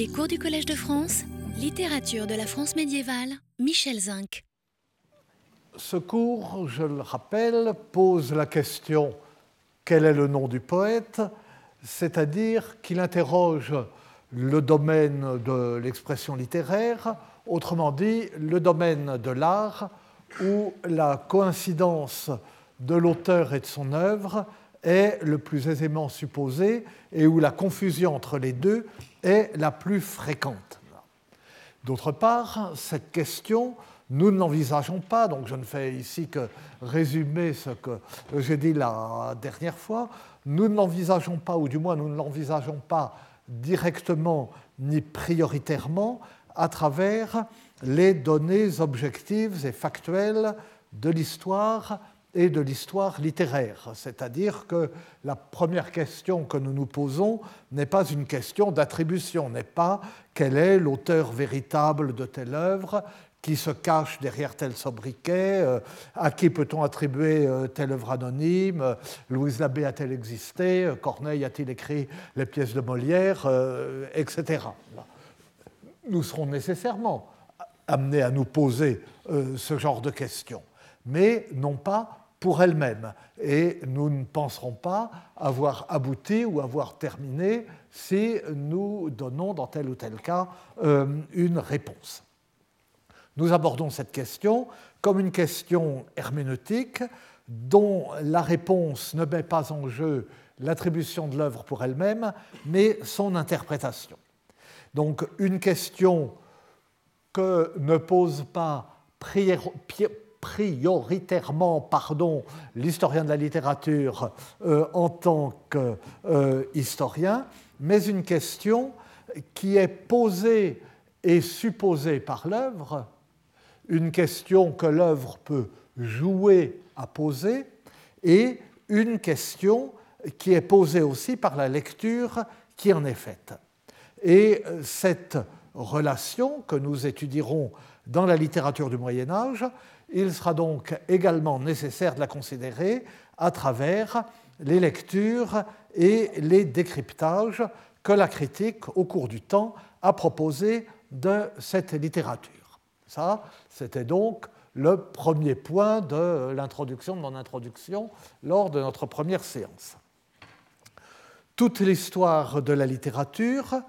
Les cours du Collège de France, littérature de la France médiévale, Michel Zinc. Ce cours, je le rappelle, pose la question quel est le nom du poète? C'est-à-dire qu'il interroge le domaine de l'expression littéraire, autrement dit le domaine de l'art où la coïncidence de l'auteur et de son œuvre est le plus aisément supposée et où la confusion entre les deux est la plus fréquente. D'autre part, cette question, nous ne l'envisageons pas, donc je ne fais ici que résumer ce que j'ai dit la dernière fois, nous ne l'envisageons pas, ou du moins nous ne l'envisageons pas directement ni prioritairement à travers les données objectives et factuelles de l'histoire et de l'histoire littéraire. C'est-à-dire que la première question que nous nous posons n'est pas une question d'attribution, n'est pas quel est l'auteur véritable de telle œuvre, qui se cache derrière tel sobriquet, euh, à qui peut-on attribuer euh, telle œuvre anonyme, euh, Louise Labbé a-t-elle existé, Corneille a-t-il écrit les pièces de Molière, etc. Nous serons nécessairement amenés à nous poser ce genre de questions, mais non pas pour elles-mêmes. Et nous ne penserons pas avoir abouti ou avoir terminé si nous donnons dans tel ou tel cas une réponse. Nous abordons cette question comme une question herméneutique dont la réponse ne met pas en jeu l'attribution de l'œuvre pour elle-même, mais son interprétation. Donc une question que ne pose pas prioritairement pardon, l'historien de la littérature euh, en tant qu'historien, euh, mais une question qui est posée et supposée par l'œuvre une question que l'œuvre peut jouer à poser et une question qui est posée aussi par la lecture qui en est faite. Et euh, cette relation que nous étudierons dans la littérature du Moyen Âge, il sera donc également nécessaire de la considérer à travers les lectures et les décryptages que la critique, au cours du temps, a proposés de cette littérature. Ça, c'était donc le premier point de l'introduction de mon introduction lors de notre première séance. Toute l'histoire de la littérature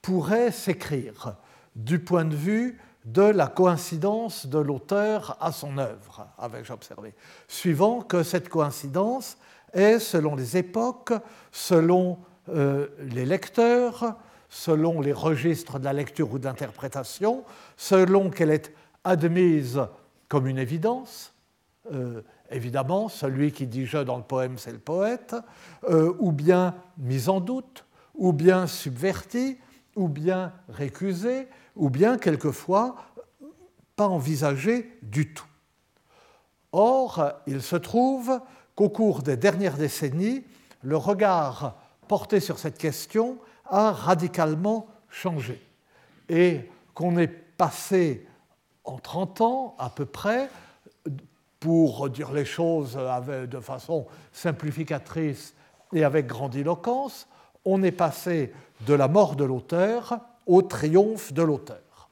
pourrait s'écrire du point de vue de la coïncidence de l'auteur à son œuvre, avais-je observé, suivant que cette coïncidence est, selon les époques, selon euh, les lecteurs, selon les registres de la lecture ou de l'interprétation, selon qu'elle est admise comme une évidence. Euh, évidemment, celui qui dit je dans le poème, c'est le poète, euh, ou bien mise en doute, ou bien subvertie, ou bien récusée, ou bien quelquefois pas envisagée du tout. Or, il se trouve qu'au cours des dernières décennies, le regard porté sur cette question a radicalement changé et qu'on est passé en 30 ans à peu près, pour dire les choses de façon simplificatrice et avec grandiloquence, on est passé de la mort de l'auteur au triomphe de l'auteur.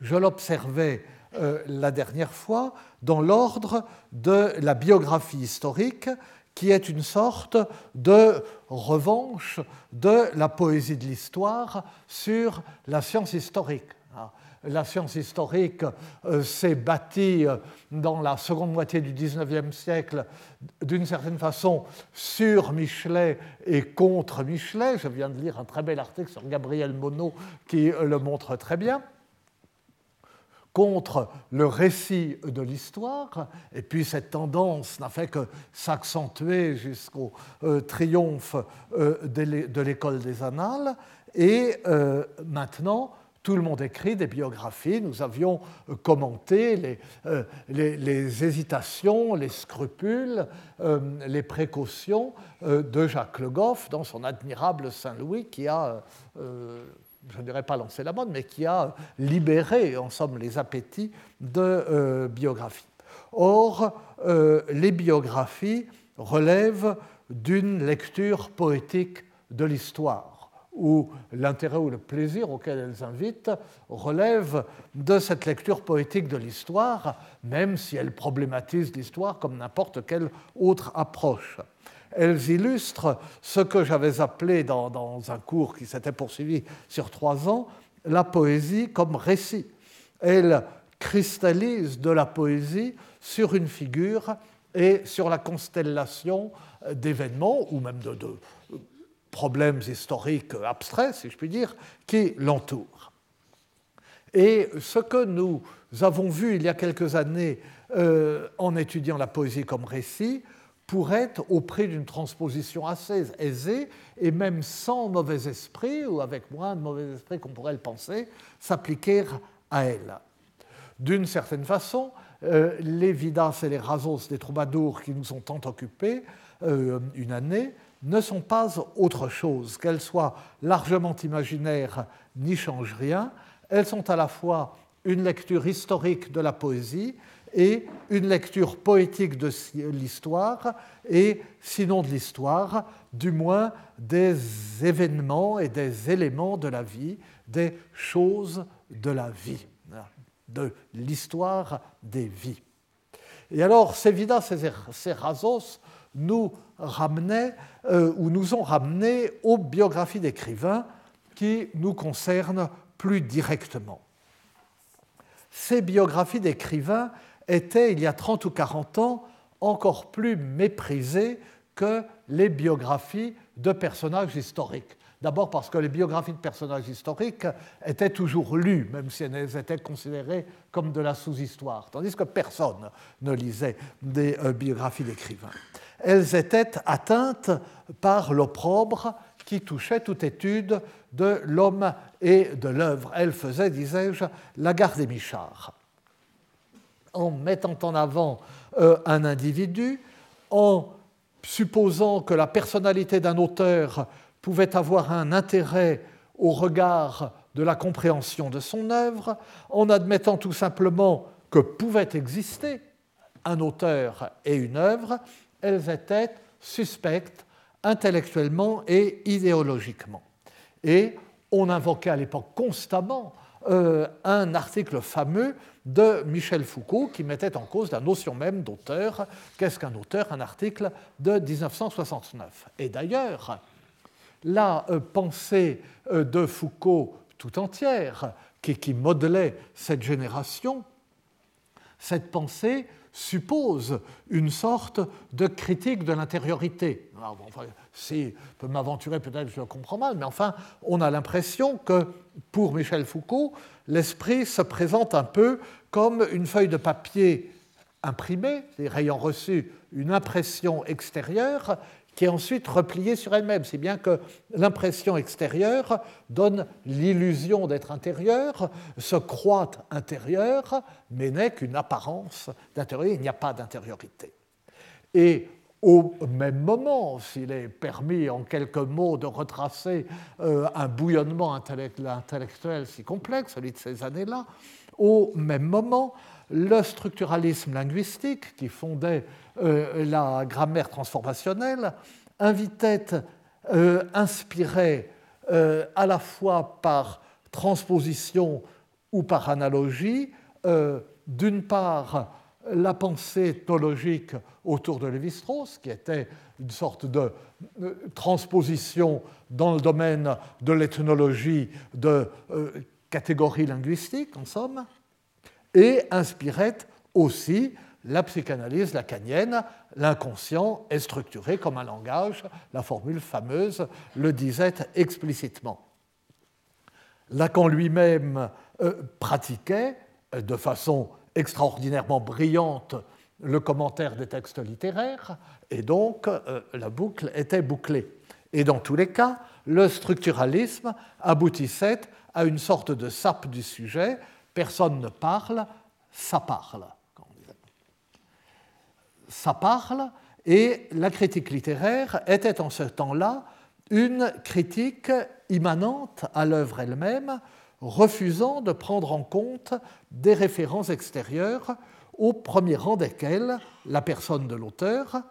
Je l'observais euh, la dernière fois dans l'ordre de la biographie historique qui est une sorte de revanche de la poésie de l'histoire sur la science historique. La science historique euh, s'est bâtie euh, dans la seconde moitié du XIXe siècle d'une certaine façon sur Michelet et contre Michelet. Je viens de lire un très bel article sur Gabriel Monod qui le montre très bien contre le récit de l'histoire, et puis cette tendance n'a fait que s'accentuer jusqu'au euh, triomphe de l'école des annales, et maintenant tout le monde écrit des biographies. Nous avions commenté les, les hésitations, les scrupules, les précautions de Jacques Le Goff dans son admirable Saint-Louis qui a je ne dirais pas lancer la mode, mais qui a libéré, en somme, les appétits de euh, biographie. Or, euh, les biographies relèvent d'une lecture poétique de l'histoire, où l'intérêt ou le plaisir auquel elles invitent relève de cette lecture poétique de l'histoire, même si elles problématisent l'histoire comme n'importe quelle autre approche. Elles illustrent ce que j'avais appelé dans, dans un cours qui s'était poursuivi sur trois ans, la poésie comme récit. Elles cristallisent de la poésie sur une figure et sur la constellation d'événements ou même de, problèmes historiques abstraits, si je puis dire, qui l'entourent. Et ce que nous avons vu il y a quelques années euh, en étudiant la poésie comme récit pourrait, au prix d'une transposition assez aisée, et même sans mauvais esprit, ou avec moins de mauvais esprit qu'on pourrait le penser, s'appliquer à elle. D'une certaine façon, euh, les Vidas et les Rasos des troubadours qui nous ont tant occupés euh, une année ne sont pas autre chose, qu'elles soient largement imaginaires n'y changent rien, elles sont à la fois une lecture historique de la poésie et une lecture poétique de l'histoire, et sinon de l'histoire, du moins des événements et des éléments de la vie, des choses de la vie, de l'histoire des vies. Et alors, ces rasos, nous ramenaient euh, ou nous ont ramenés aux biographies d'écrivains qui nous concernent plus directement. Ces biographies d'écrivains étaient, il y a 30 ou 40 ans, encore plus méprisées que les biographies de personnages historiques. D'abord parce que les biographies de personnages historiques étaient toujours lues, même si elles étaient considérées comme de la sous-histoire, tandis que personne ne lisait des euh, biographies d'écrivains elles étaient atteintes par l'opprobre qui touchait toute étude de l'homme et de l'œuvre. Elles faisaient, disais-je, la garde des michards. En mettant en avant euh, un individu, en supposant que la personnalité d'un auteur pouvait avoir un intérêt au regard de la compréhension de son œuvre, en admettant tout simplement que pouvait exister un auteur et une œuvre, elles étaient suspectes intellectuellement et idéologiquement. Et on invoquait à l'époque constamment euh, un article fameux de Michel Foucault qui mettait en cause la notion même d'auteur. Qu'est-ce qu'un auteur? Un article de 1969. Et d'ailleurs, la euh, pensée euh, de Foucault tout entière, qui, qui modelait cette génération, cette pensée suppose une sorte de critique de l'intériorité. si je peux m'aventurer, peut-être je le comprends mal, mais enfin, on a l'impression que pour Michel Foucault, l'esprit se présente un peu comme une feuille de papier imprimée, ayant reçu une impression extérieure qui est ensuite repliée sur elle-même, si bien que l'impression extérieure donne l'illusion d'être intérieure, se croit intérieure, mais n'est qu'une apparence d'intériorité, il n'y a pas d'intériorité. Et au même moment, s'il est permis en quelques mots de retracer euh, un bouillonnement intellectuel si complexe, celui de ces années-là, au même moment, le structuralisme linguistique, qui fondait euh, la grammaire transformationnelle, invitait, euh, inspirait euh, à la fois par transposition ou par analogie, d'une part la pensée ethnologique autour de Lévi-Strauss, qui était une sorte de transposition dans le domaine de l'ethnologie de catégories linguistiques, en somme, et inspirait aussi la psychanalyse lacanienne, l'inconscient est structuré comme un langage, la formule fameuse le disait explicitement. Lacan lui-même euh, pratiquait euh, de façon extraordinairement brillante le commentaire des textes littéraires, et donc euh, la boucle était bouclée. Et dans tous les cas, le structuralisme aboutissait à une sorte de sape du sujet, personne ne parle, ça parle ça parle, et la critique littéraire était en ce temps-là une critique immanente à l'œuvre elle-même, refusant de prendre en compte des références extérieures, au premier rang desquelles la personne de l'auteur,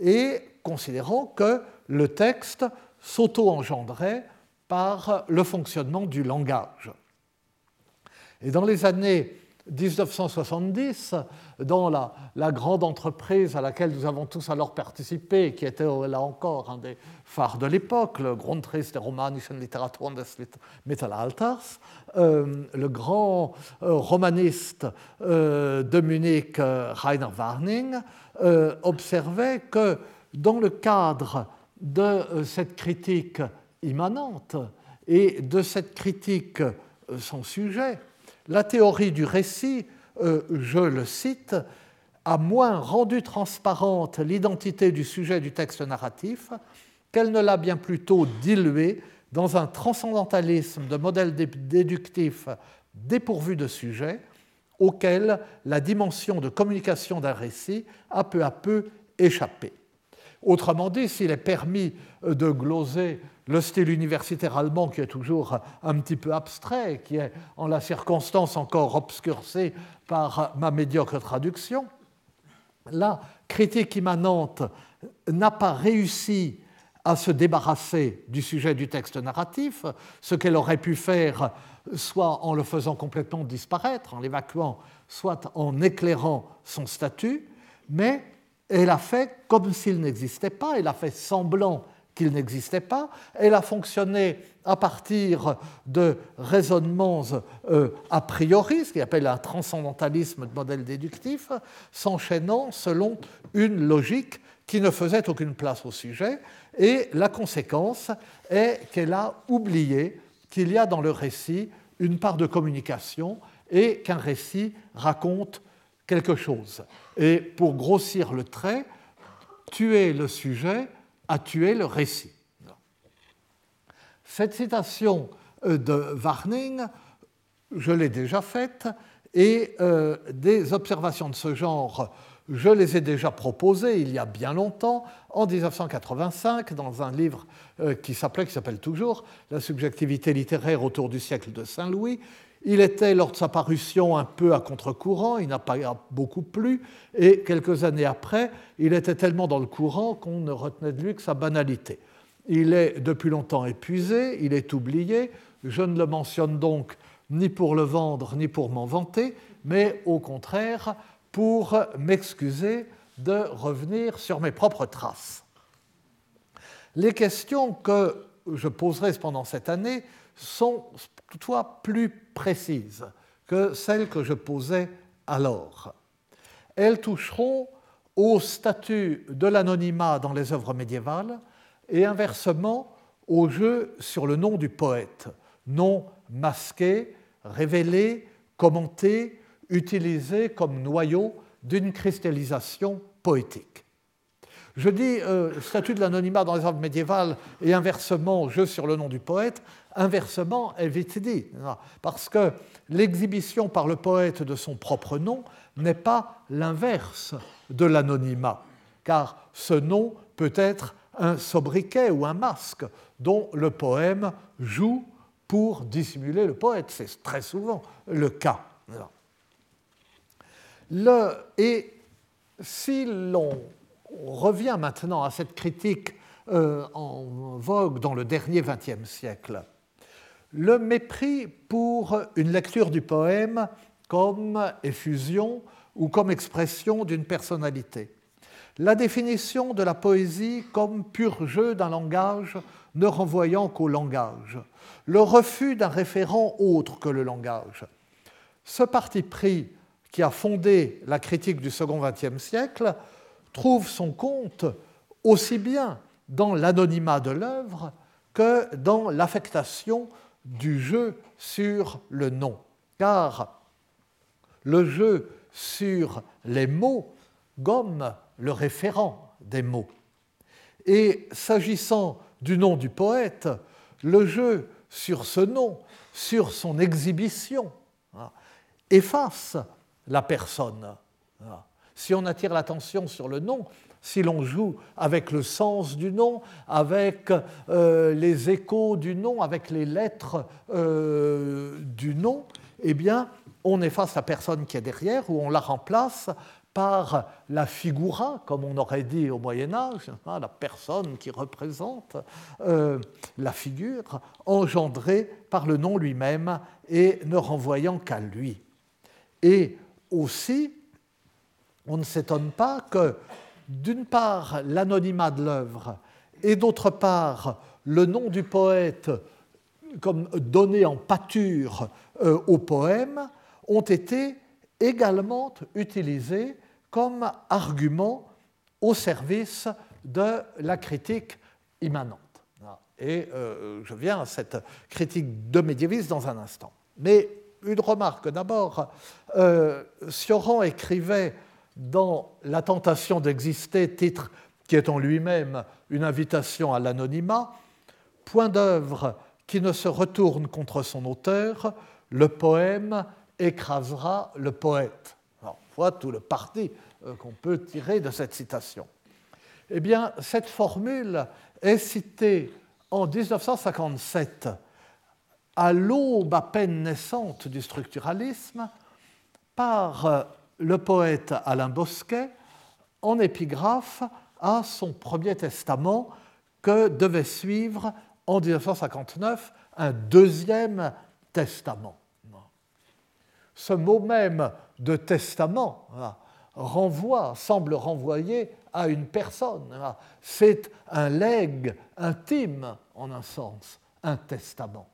et considérant que le texte s'auto-engendrait par le fonctionnement du langage. Et dans les années 1970, dans la, grande entreprise à laquelle nous avons tous alors participé, qui était là encore un des phares de l'époque, le Grundriss der romanischen Literatur des Mittelalters, euh, le grand euh, romaniste euh, de Munich, euh, Rainer Warning, euh, observait que dans le cadre de euh, cette critique immanente et de cette critique sans sujet, la théorie du récit, euh, je le cite, a moins rendu transparente l'identité du sujet du texte narratif qu'elle ne l'a bien plutôt dilué dans un transcendantalisme de modèles déductifs dépourvus de sujet, auquel la dimension de communication d'un récit a peu à peu échappé. Autrement dit, s'il est permis de gloser le style universitaire allemand qui est toujours un petit peu abstrait, qui est en la circonstance encore obscurcé par ma médiocre traduction, la critique immanente n'a pas réussi à se débarrasser du sujet du texte narratif, ce qu'elle aurait pu faire soit en le faisant complètement disparaître, en l'évacuant, soit en éclairant son statut, mais elle a fait comme s'il n'existait pas, elle a fait semblant qu'il n'existait pas, elle a fonctionné à partir de raisonnements euh, a priori, ce qu'on appelle un transcendantalisme de modèle déductif, s'enchaînant selon une logique qui ne faisait aucune place au sujet, et la conséquence est qu'elle a oublié qu'il y a dans le récit une part de communication et qu'un récit raconte quelque chose. Et pour grossir le trait, tuer le sujet a tué le récit. Cette citation euh, de Warning, je l'ai déjà faite, et euh, des observations de ce genre, je les ai déjà proposées il y a bien longtemps, en 1985, dans un livre euh, qui s'appelait, qui s'appelle toujours, La subjectivité littéraire autour du siècle de Saint-Louis, il était, lors de sa parution, un peu à contre-courant, il n'a pas beaucoup plu, et quelques années après, il était tellement dans le courant qu'on ne retenait de lui que sa banalité. Il est depuis longtemps épuisé, il est oublié, je ne le mentionne donc ni pour le vendre, ni pour m'en vanter, mais au contraire pour m'excuser de revenir sur mes propres traces. Les questions que je poserai pendant cette année sont toutefois plus précises que celles que je posais alors. Elles toucheront au statut de l'anonymat dans les œuvres médiévales et inversement au jeu sur le nom du poète, nom masqué, révélé, commenté, utilisé comme noyau d'une cristallisation poétique. Je dis euh, statut de l'anonymat dans les œuvres médiévales et inversement jeu sur le nom du poète, inversement dit, parce que l'exhibition par le poète de son propre nom n'est pas l'inverse de l'anonymat, car ce nom peut être un sobriquet ou un masque dont le poème joue pour dissimuler le poète. C'est très souvent le cas. Le, et si l'on revient maintenant à cette critique euh, en vogue dans le dernier XXe siècle, le mépris pour une lecture du poème comme effusion ou comme expression d'une personnalité. La définition de la poésie comme pur jeu d'un langage ne renvoyant qu'au langage. Le refus d'un référent autre que le langage. Ce parti pris qui a fondé la critique du second XXe siècle trouve son compte aussi bien dans l'anonymat de l'œuvre que dans l'affectation du jeu sur le nom. Car le jeu sur les mots gomme le référent des mots. Et s'agissant du nom du poète, le jeu sur ce nom, sur son exhibition, hein, efface la personne. Hein. Si on attire l'attention sur le nom, si l'on joue avec le sens du nom, avec euh, les échos du nom, avec les lettres euh, du nom, eh bien, on efface la personne qui est derrière ou on la remplace par la figura, comme on aurait dit au Moyen Âge, hein, la personne qui représente euh, la figure, engendrée par le nom lui-même et ne renvoyant qu'à lui. Et aussi, on ne s'étonne pas que, d'une part, l'anonymat de l'œuvre et d'autre part, le nom du poète comme donné en pâture euh, au poème ont été également utilisés comme argument au service de la critique immanente. Et euh, je viens à cette critique de médiévisme dans un instant. Mais une remarque d'abord. Euh, Sioran écrivait dans La tentation d'exister, titre qui est en lui-même une invitation à l'anonymat, point d'œuvre qui ne se retourne contre son auteur, le poème écrasera le poète. Alors, voilà tout le parti euh, qu'on peut tirer de cette citation. Eh bien, cette formule est citée en 1957 à l'aube à peine naissante du structuralisme par euh, le poète Alain Bosquet en épigraphe à son premier testament que devait suivre en 1959 un deuxième testament. Ce mot même de testament renvoie, semble renvoyer à une personne. C'est un legs intime, en un sens, un testament.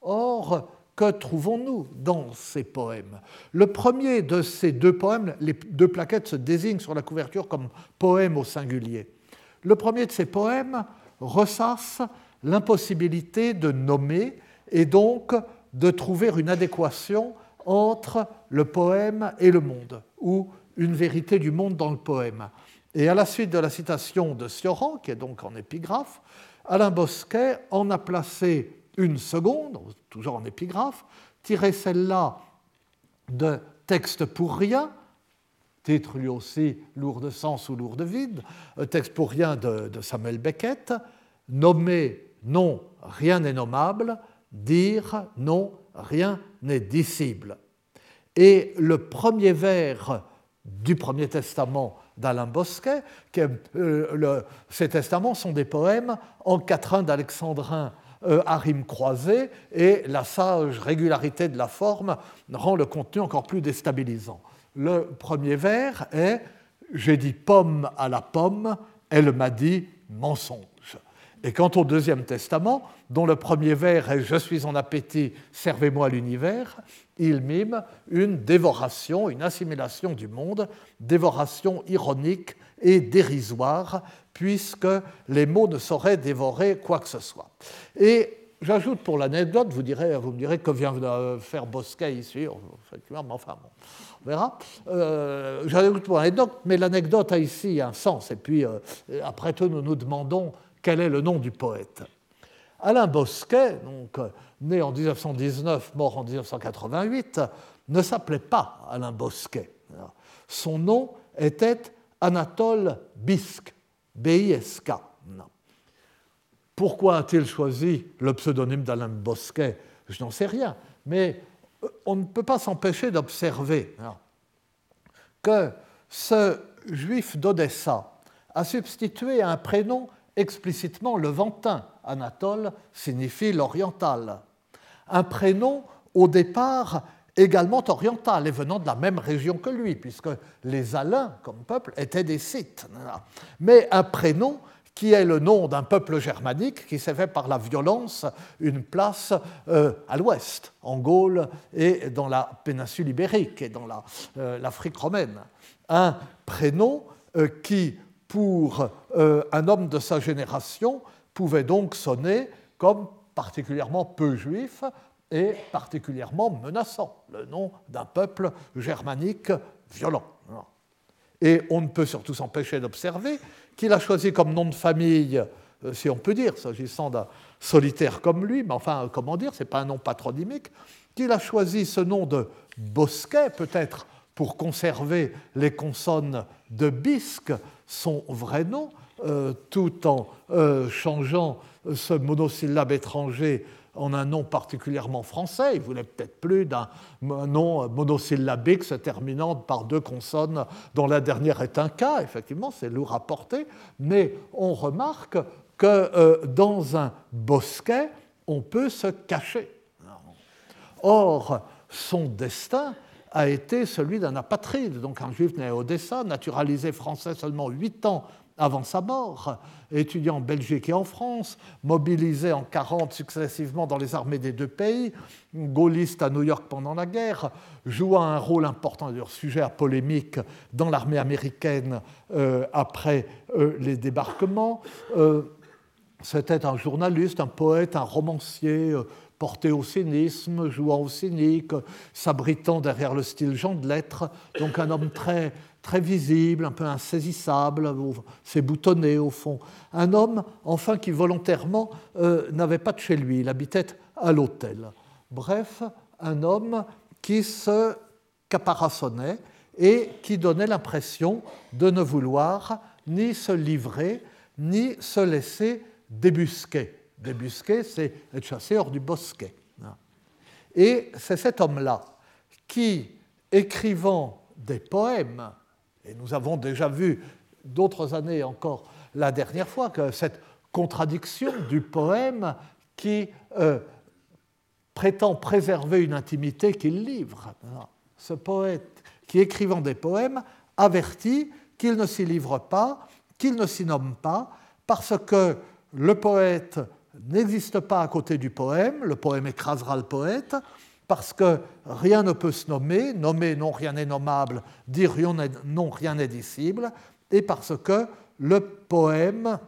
Or, que trouvons-nous dans ces poèmes? Le premier de ces deux poèmes, les deux plaquettes se désignent sur la couverture comme poème au singulier. Le premier de ces poèmes ressasse l'impossibilité de nommer et donc de trouver une adéquation entre le poème et le monde, ou une vérité du monde dans le poème. Et à la suite de la citation de Sioran, qui est donc en épigraphe, Alain Bosquet en a placé une seconde, toujours en épigraphe, tirée celle-là de Texte pour rien, titre lui aussi lourd de sens ou lourd de vide, euh, Texte pour rien de, Samuel Beckett, nommer non, rien n'est nommable, dire non, rien n'est dissible. Et le premier vers du Premier Testament d'Alain Bosquet, euh, ces testaments sont des poèmes en quatrain d'Alexandrin à rime croisée, et la sage régularité de la forme rend le contenu encore plus déstabilisant. Le premier vers est J'ai dit pomme à la pomme, elle m'a dit mensonge. Et quant au deuxième testament, dont le premier vers est Je suis en appétit, servez-moi l'univers, il mime une dévoration, une assimilation du monde, dévoration ironique et dérisoire, puisque les mots ne sauraient dévorer quoi que ce soit. Et j'ajoute pour l'anecdote, vous, me direz que vient faire Bosquet ici, mais enfin, on verra. Euh, j'ajoute pour l'anecdote, mais l'anecdote a ici un sens, et puis euh, après tout, nous nous demandons quel est le nom du poète. Alain Bosquet, donc, né en 1919, mort en 1988, ne s'appelait pas Alain Bosquet. Son nom était Anatole Bisque, B-I-S-K. Pourquoi a-t-il choisi le pseudonyme d'Alain Bosquet? Je n'en sais rien, mais euh, on ne peut pas s'empêcher d'observer que ce juif d'Odessa a substitué un prénom explicitement levantin. Anatole signifie l'oriental. Un prénom au départ également oriental et venant de la même région que lui, puisque les Alains, comme peuple, étaient des Scythes. Mais un prénom qui est le nom d'un peuple germanique qui s'est fait par la violence une place euh, à l'ouest, en Gaule et dans la péninsule ibérique et dans l'Afrique romaine. Un prénom euh, qui pour euh, un homme de sa génération pouvait donc sonner comme particulièrement peu juif et particulièrement menaçant, le nom d'un peuple germanique violent. Et on ne peut surtout s'empêcher d'observer qu'il a choisi comme nom de famille, euh, si on peut dire, s'agissant d'un solitaire comme lui, mais enfin, comment dire, ce n'est pas un nom patronymique, qu'il a choisi ce nom de Bosquet, peut-être pour conserver les consonnes de bisque, son vrai nom, euh, tout en euh, changeant ce monosyllabe étranger en un nom particulièrement français. Il voulait peut-être plus d'un nom monosyllabique se terminant par deux consonnes dont la dernière est un K. Effectivement, c'est lourd à porter, mais on remarque que euh, dans un bosquet, on peut se cacher. Or, son destin a été celui d'un apatride, donc un juif né à Odessa, naturalisé français seulement huit ans avant sa mort, étudiant en Belgique et en France, mobilisé en 40 successivement dans les armées des deux pays, gaulliste à New York pendant la guerre, jouant un rôle important, d'ailleurs sujet à polémique, dans l'armée américaine euh, après euh, les débarquements. Euh, c'était un journaliste, un poète, un romancier porté au cynisme, jouant au cynique, s'abritant derrière le style Jean de Lettres, donc un homme très très visible, un peu insaisissable, c'est boutonné au fond. Un homme, enfin, qui volontairement euh, n'avait pas de chez lui, il habitait à l'hôtel. Bref, un homme qui se caparaçonnait et qui donnait l'impression de ne vouloir ni se livrer, ni se laisser débusquer. Débusquer, c'est être chassé hors du bosquet. Et c'est cet homme-là qui, écrivant des poèmes, et nous avons déjà vu d'autres années encore la dernière fois que cette contradiction du poème qui euh, prétend préserver une intimité qu'il livre. Ce poète qui, écrivant des poèmes, avertit qu'il ne s'y livre pas, qu'il ne s'y nomme pas, parce que le poète n'existe pas à côté du poème, le poème écrasera le poète, parce que rien ne peut se nommer, nommer non rien n'est nommable, dire non rien n'est dissible, et parce que le poème,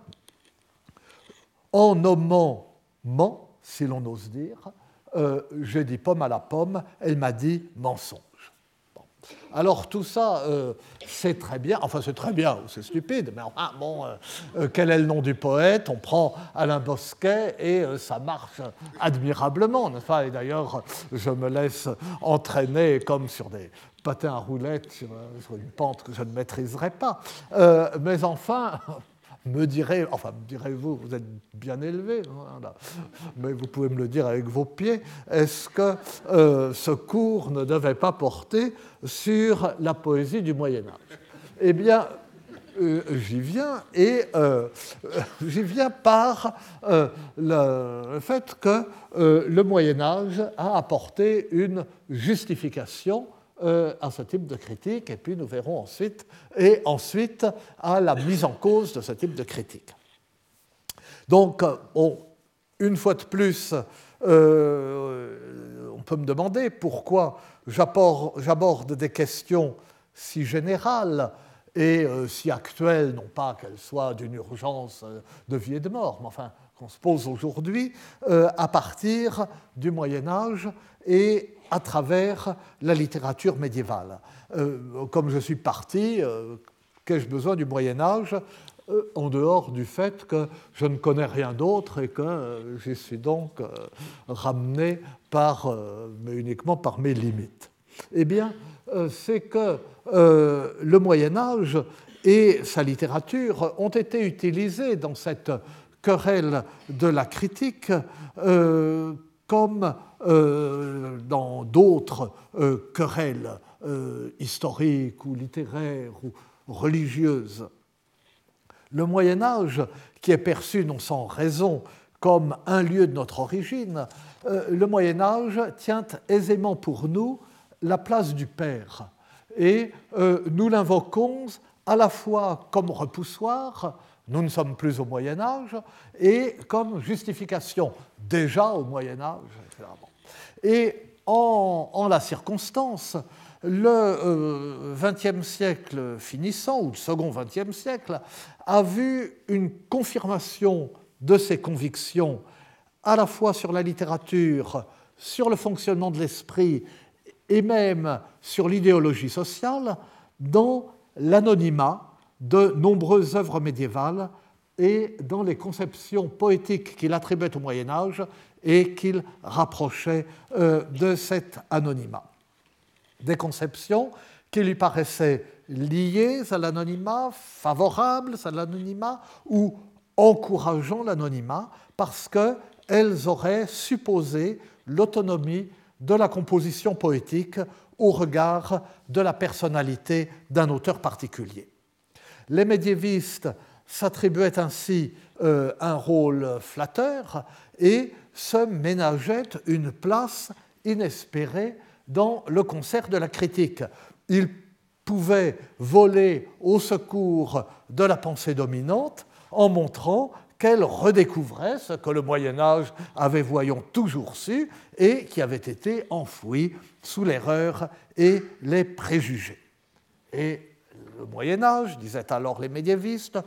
en nommant ment, si l'on ose dire, euh, j'ai dit pomme à la pomme, elle m'a dit mensonge. Alors tout ça, euh, c'est très bien, enfin c'est très bien, c'est stupide, mais enfin bon, euh, euh, quel est le nom du poète? On prend Alain Bosquet et ça marche admirablement, pas? Et d'ailleurs, je me laisse entraîner comme sur des patins à roulettes sur, une pente que je ne maîtriserai pas. mais enfin, me direz, enfin, direz-vous, vous êtes bien élevé, hein, mais vous pouvez me le dire avec vos pieds, est-ce que euh, ce cours ne devait pas porter sur la poésie du Moyen Âge? Eh bien, euh, j'y viens, et euh, j'y viens par le fait que le Moyen Âge a apporté une justification euh, à ce type de critique, et puis nous verrons ensuite, et ensuite à la mise en cause de ce type de critique. Donc, une fois de plus, euh, on peut me demander pourquoi j'aborde des questions si générales et euh, si actuelles, non pas qu'elles soient d'une urgence de vie et de mort, mais enfin qu'on se pose aujourd'hui, à partir du Moyen Âge et à travers la littérature médiévale. Euh, comme je suis parti, euh, qu'ai-je besoin du Moyen Âge euh, en dehors du fait que je ne connais rien d'autre et que j'y suis donc ramené par, mais uniquement par mes limites Eh bien, c'est que le Moyen Âge et sa littérature ont été utilisés dans cette querelle de la critique comme euh, dans d'autres euh, querelles euh, historiques ou littéraires ou religieuses. Le Moyen Âge, qui est perçu non sans raison comme un lieu de notre origine, le Moyen Âge tient aisément pour nous la place du Père. Et nous l'invoquons à la fois comme repoussoir, nous ne sommes plus au Moyen Âge, et comme justification déjà au Moyen Âge, et en, la circonstance, le XXe euh, siècle finissant, ou le second XXe siècle, a vu une confirmation de ses convictions à la fois sur la littérature, sur le fonctionnement de l'esprit et même sur l'idéologie sociale dans l'anonymat de nombreuses œuvres médiévales et dans les conceptions poétiques qu'il attribuait au Moyen Âge et qu'il rapprochait euh, de cet anonymat. Des conceptions qui lui paraissaient liées à l'anonymat, favorables à l'anonymat ou encourageant l'anonymat, parce qu'elles elles auraient supposé l'autonomie de la composition poétique au regard de la personnalité d'un auteur particulier. Les médiévistes s'attribuaient ainsi euh, un rôle flatteur et se ménageaient une place inespérée dans le concert de la critique. Ils pouvaient voler au secours de la pensée dominante en montrant qu'elle redécouvrait ce que le Moyen Âge avait, voyons, toujours su et qui avait été enfoui sous l'erreur et les préjugés. Le Moyen Âge, disaient alors les médiévistes,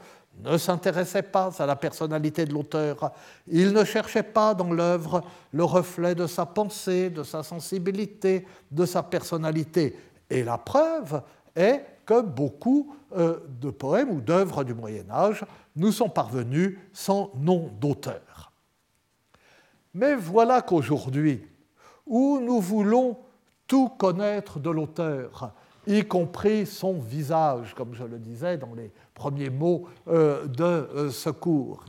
ne s'intéressait pas à la personnalité de l'auteur, il ne cherchait pas dans l'œuvre le reflet de sa pensée, de sa sensibilité, de sa personnalité. Et la preuve est que beaucoup euh, de poèmes ou d'œuvres du Moyen Âge nous sont parvenus sans nom d'auteur. Mais voilà qu'aujourd'hui, où nous voulons tout connaître de l'auteur, y compris son visage, comme je le disais dans les premiers mots euh, de euh, secours,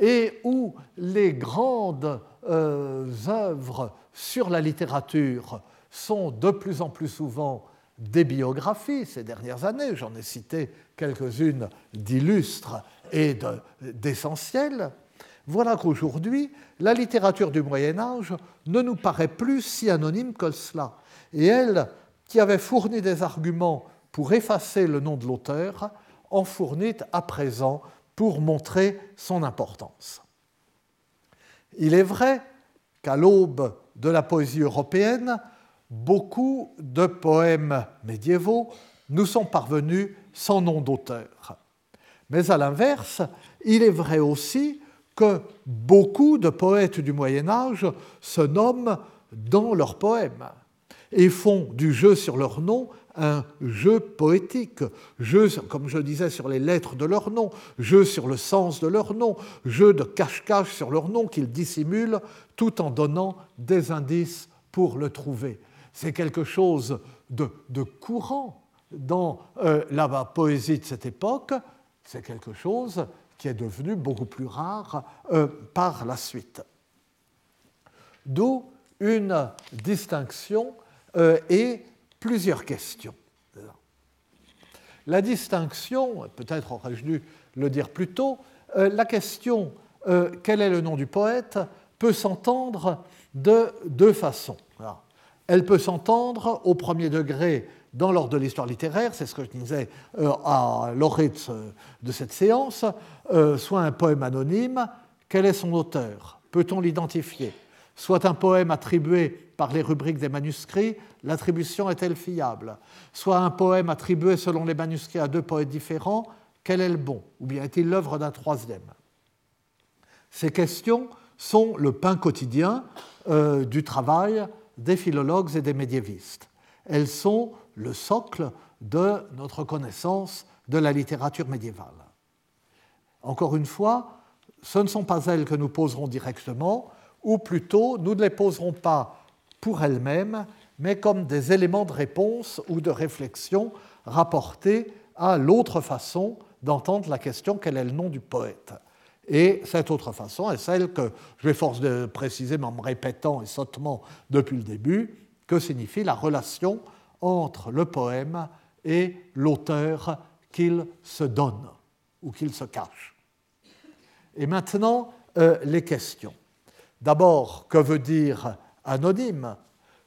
et où les grandes œuvres sur la littérature sont de plus en plus souvent des biographies. Ces dernières années, j'en ai cité quelques-unes d'illustres et d'essentielles, voilà qu'aujourd'hui, la littérature du Moyen Âge ne nous paraît plus si anonyme que cela. Et elle, qui avait fourni des arguments pour effacer le nom de l'auteur, en fournit à présent pour montrer son importance. Il est vrai qu'à l'aube de la poésie européenne, beaucoup de poèmes médiévaux nous sont parvenus sans nom d'auteur. Mais à l'inverse, il est vrai aussi que beaucoup de poètes du Moyen Âge se nomment dans leurs poèmes et font du jeu sur leur nom un jeu poétique, jeu, comme je disais, sur les lettres de leur nom, jeu sur le sens de leur nom, jeu de cache-cache sur leur nom qu'ils dissimulent tout en donnant des indices pour le trouver. C'est quelque chose de, courant dans euh, la poésie de cette époque, c'est quelque chose qui est devenu beaucoup plus rare euh, par la suite. D'où une distinction euh, et plusieurs questions. La distinction, peut-être aurais-je dû le dire plus tôt, la question quel est le nom du poète peut s'entendre de deux façons. Elle peut s'entendre au premier degré dans l'ordre de l'histoire littéraire, c'est ce que je disais euh, à l'orée de, cette séance, euh, soit un poème anonyme, quel est son auteur? Peut-on l'identifier? Soit un poème attribué par les rubriques des manuscrits, l'attribution est-elle fiable? Soit un poème attribué selon les manuscrits à deux poètes différents, quel est le bon? Ou bien est-il l'œuvre d'un troisième? Ces questions sont le pain quotidien euh, du travail des philologues et des médiévistes. Elles sont le socle de notre connaissance de la littérature médiévale. Encore une fois, ce ne sont pas elles que nous poserons directement, ou plutôt nous ne les poserons pas pour elles-mêmes, mais comme des éléments de réponse ou de réflexion rapportés à l'autre façon d'entendre la question quel est le nom du poète. Et cette autre façon est celle que je vais force de préciser, mais en me répétant et sottement depuis le début, que signifie la relation entre le poème et l'auteur qu'il se donne ou qu'il se cache. Et maintenant, euh, les questions. D'abord, que veut dire anonyme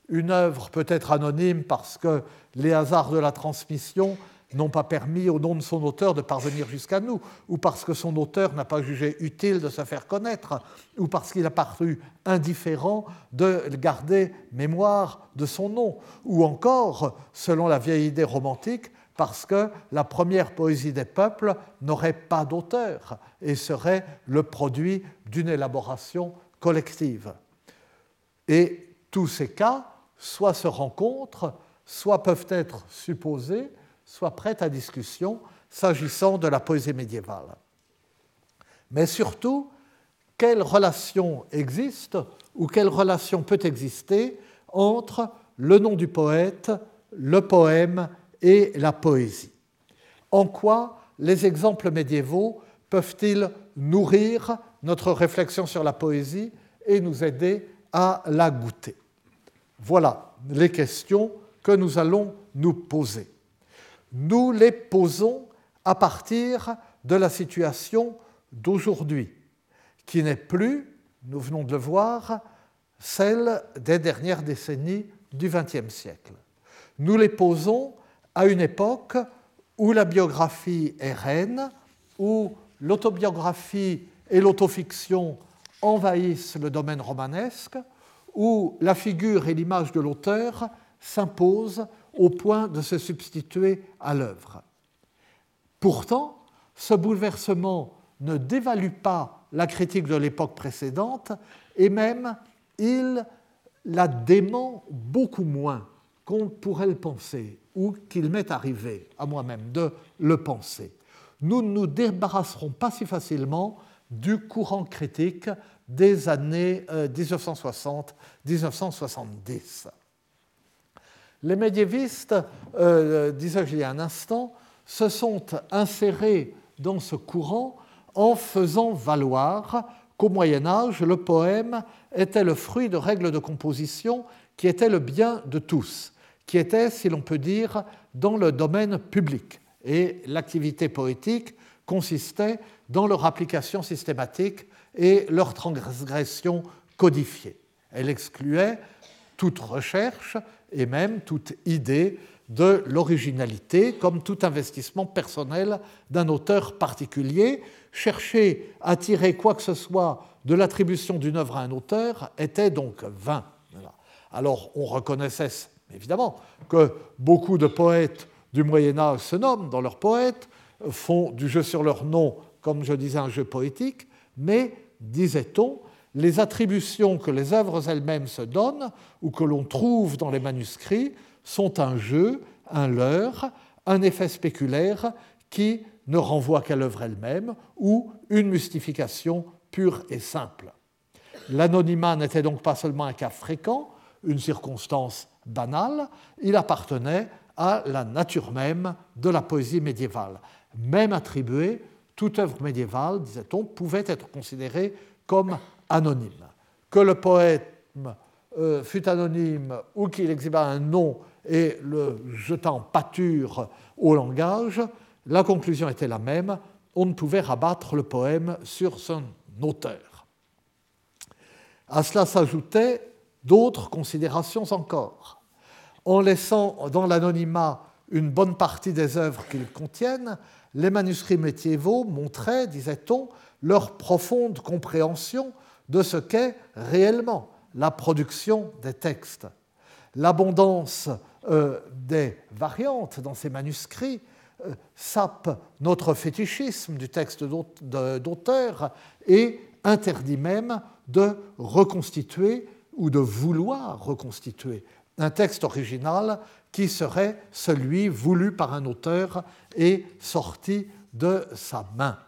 Une œuvre peut être anonyme parce que les hasards de la transmission n'ont pas permis au nom de son auteur de parvenir jusqu'à nous, ou parce que son auteur n'a pas jugé utile de se faire connaître, ou parce qu'il a paru indifférent de garder mémoire de son nom, ou encore, selon la vieille idée romantique, parce que la première poésie des peuples n'aurait pas d'auteur et serait le produit d'une élaboration collective. Et tous ces cas, soit se rencontrent, soit peuvent être supposés, soit prête à discussion s'agissant de la poésie médiévale. Mais surtout, quelle relation existe ou quelle relation peut exister entre le nom du poète, le poème et la poésie? En quoi les exemples médiévaux peuvent-ils nourrir notre réflexion sur la poésie et nous aider à la goûter. Voilà les questions que nous allons nous poser. Nous les posons à partir de la situation d'aujourd'hui, qui n'est plus, nous venons de le voir, celle des dernières décennies du XXe siècle. Nous les posons à une époque où la biographie est reine, où l'autobiographie et l'autofiction envahissent le domaine romanesque, où la figure et l'image de l'auteur s'imposent au point de se substituer à l'œuvre. Pourtant, ce bouleversement ne dévalue pas la critique de l'époque précédente et même il la dément beaucoup moins qu'on pourrait le penser ou qu'il m'est arrivé à moi-même de le penser. Nous ne nous débarrasserons pas si facilement du courant critique des années 1960-1970. Euh, Les médiévistes, euh, disais-je il y a un instant, se sont insérés dans ce courant en faisant valoir qu'au Moyen Âge, le poème était le fruit de règles de composition qui étaient le bien de tous, qui étaient, si l'on peut dire, dans le domaine public. Et l'activité poétique consistait dans leur application systématique et leur transgression codifiée. Elle excluait toute recherche et même toute idée de l'originalité comme tout investissement personnel d'un auteur particulier. Chercher à tirer quoi que ce soit de l'attribution d'une œuvre à un auteur était donc vain. Alors on reconnaissait évidemment que beaucoup de poètes du Moyen Âge se nomment dans leurs poètes, font du jeu sur leur nom, comme je disais, un jeu poétique, mais, disait-on, les attributions que les œuvres elles-mêmes se donnent ou que l'on trouve dans les manuscrits sont un jeu, un leurre, un effet spéculaire qui ne renvoie qu'à l'œuvre elle-même ou une mystification pure et simple. L'anonymat n'était donc pas seulement un cas fréquent, une circonstance banale, il appartenait à la nature même de la poésie médiévale. Même attribuée, toute œuvre médiévale, disait-on, pouvait être considérée comme anonyme. Que le poète euh, fût anonyme ou qu'il exhiba un nom et le jetant pâture au langage, la conclusion était la même, on ne pouvait rabattre le poème sur son auteur. À cela s'ajoutaient d'autres considérations encore. En laissant dans l'anonymat une bonne partie des œuvres qu'ils contiennent, les manuscrits médiévaux montraient, disait-on, leur profonde compréhension de ce qu'est réellement la production des textes. L'abondance euh, des variantes dans ces manuscrits euh, sape notre fétichisme du texte d'auteur et interdit même de reconstituer ou de vouloir reconstituer un texte original qui serait celui voulu par un auteur et sorti de sa main.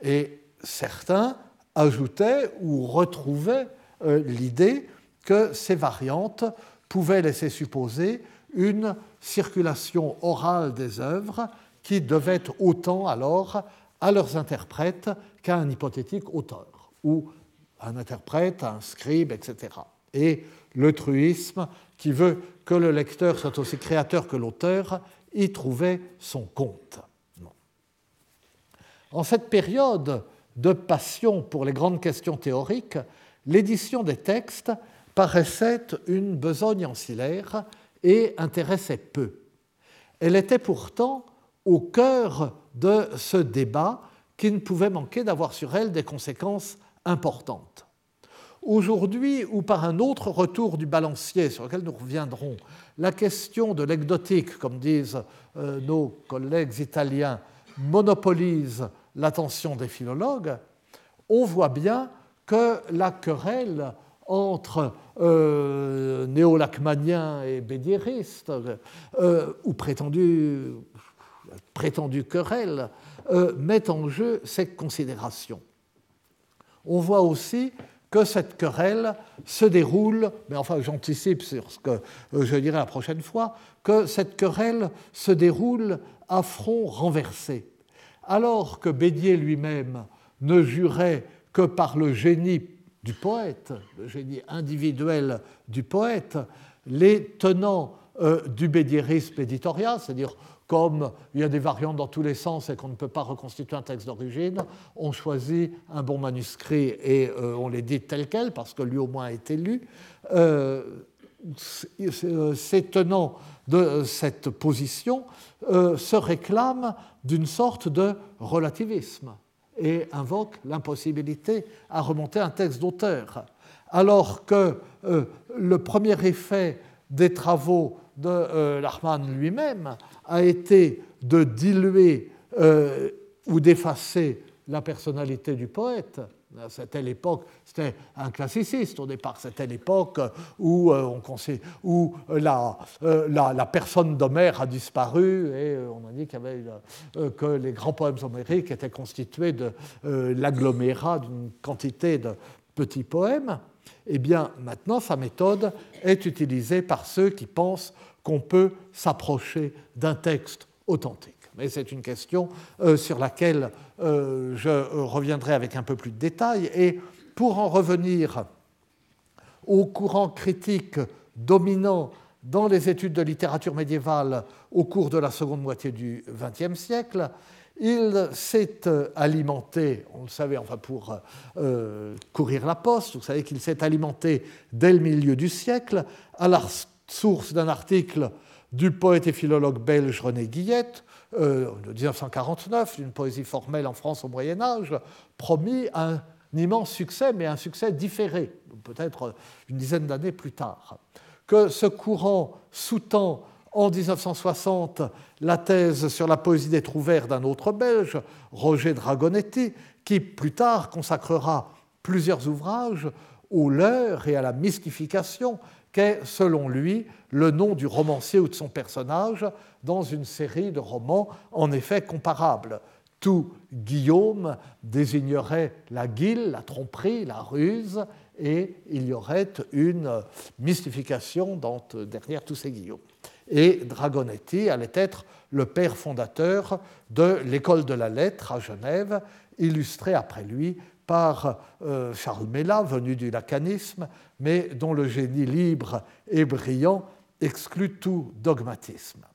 Et certains ajoutaient ou retrouvaient euh, l'idée que ces variantes pouvaient laisser supposer une circulation orale des œuvres qui devait autant alors à leurs interprètes qu'à un hypothétique auteur, ou un interprète, un scribe, etc. Et le truisme, qui veut que le lecteur soit aussi créateur que l'auteur, y trouvait son compte. En cette période de passion pour les grandes questions théoriques, l'édition des textes paraissait une besogne ancillaire et intéressait peu. Elle était pourtant au cœur de ce débat qui ne pouvait manquer d'avoir sur elle des conséquences importantes. Aujourd'hui, ou par un autre retour du balancier sur lequel nous reviendrons, la question de l'anecdotique, comme disent euh, nos collègues italiens, monopolise l'attention des philologues, on voit bien que la querelle entre euh, néo-lacmaniens et bédiéristes, euh, ou prétendue, prétendue querelle, euh, met en jeu ces considérations. On voit aussi que cette querelle se déroule, mais enfin j'anticipe sur ce que je dirai la prochaine fois, que cette querelle se déroule à front renversé. Alors que Bédier lui-même ne jurait que par le génie du poète, le génie individuel du poète, les tenants euh, du bédiérisme éditorial, c'est-à-dire comme il y a des variantes dans tous les sens et qu'on ne peut pas reconstituer un texte d'origine, on choisit un bon manuscrit et euh, on les dit tel quel, parce que lui au moins a été lu. Euh, ces tenants de cette position se réclament d'une sorte de relativisme et invoquent l'impossibilité à remonter un texte d'auteur. Alors que le premier effet des travaux de euh, lui-même a été de diluer euh, ou d'effacer la personnalité du poète. C'était l'époque, c'était un classiciste au départ, c'était l'époque où, euh, on, où la, la, personne d'Homère a disparu et on a dit que les grands poèmes homériques étaient constitués de l'agglomérat d'une quantité de petits poèmes. Eh bien, maintenant, sa méthode est utilisée par ceux qui pensent qu'on peut s'approcher d'un texte authentique. Mais c'est une question euh, sur laquelle euh, je reviendrai avec un peu plus de détails. Et pour en revenir au courant critique dominant dans les études de littérature médiévale au cours de la seconde moitié du XXe siècle, il s'est euh, alimenté, on le savait, enfin pour courir la poste, vous savez qu'il s'est alimenté dès le milieu du siècle à la source d'un article du poète et philologue belge René Guillette, euh, de 1949, d'une poésie formelle en France au Moyen Âge, promis un immense succès, mais un succès différé, peut-être une dizaine d'années plus tard. Que ce courant sous-tend en 1960 la thèse sur la poésie des trouvères d'un autre Belge, Roger Dragonetti, qui plus tard consacrera plusieurs ouvrages au leurre et à la mystification qu'est, selon lui, le nom du romancier ou de son personnage dans une série de romans en effet comparables. Tout Guillaume désignerait la guile, la tromperie, la ruse, et il y aurait une mystification derrière tous ces Guillaumes. Et Dragonetti allait être le père fondateur de l'école de la lettre à Genève, illustré après lui par euh, Charles Mella, venu du lacanisme, mais dont le génie libre et brillant exclut tout dogmatisme.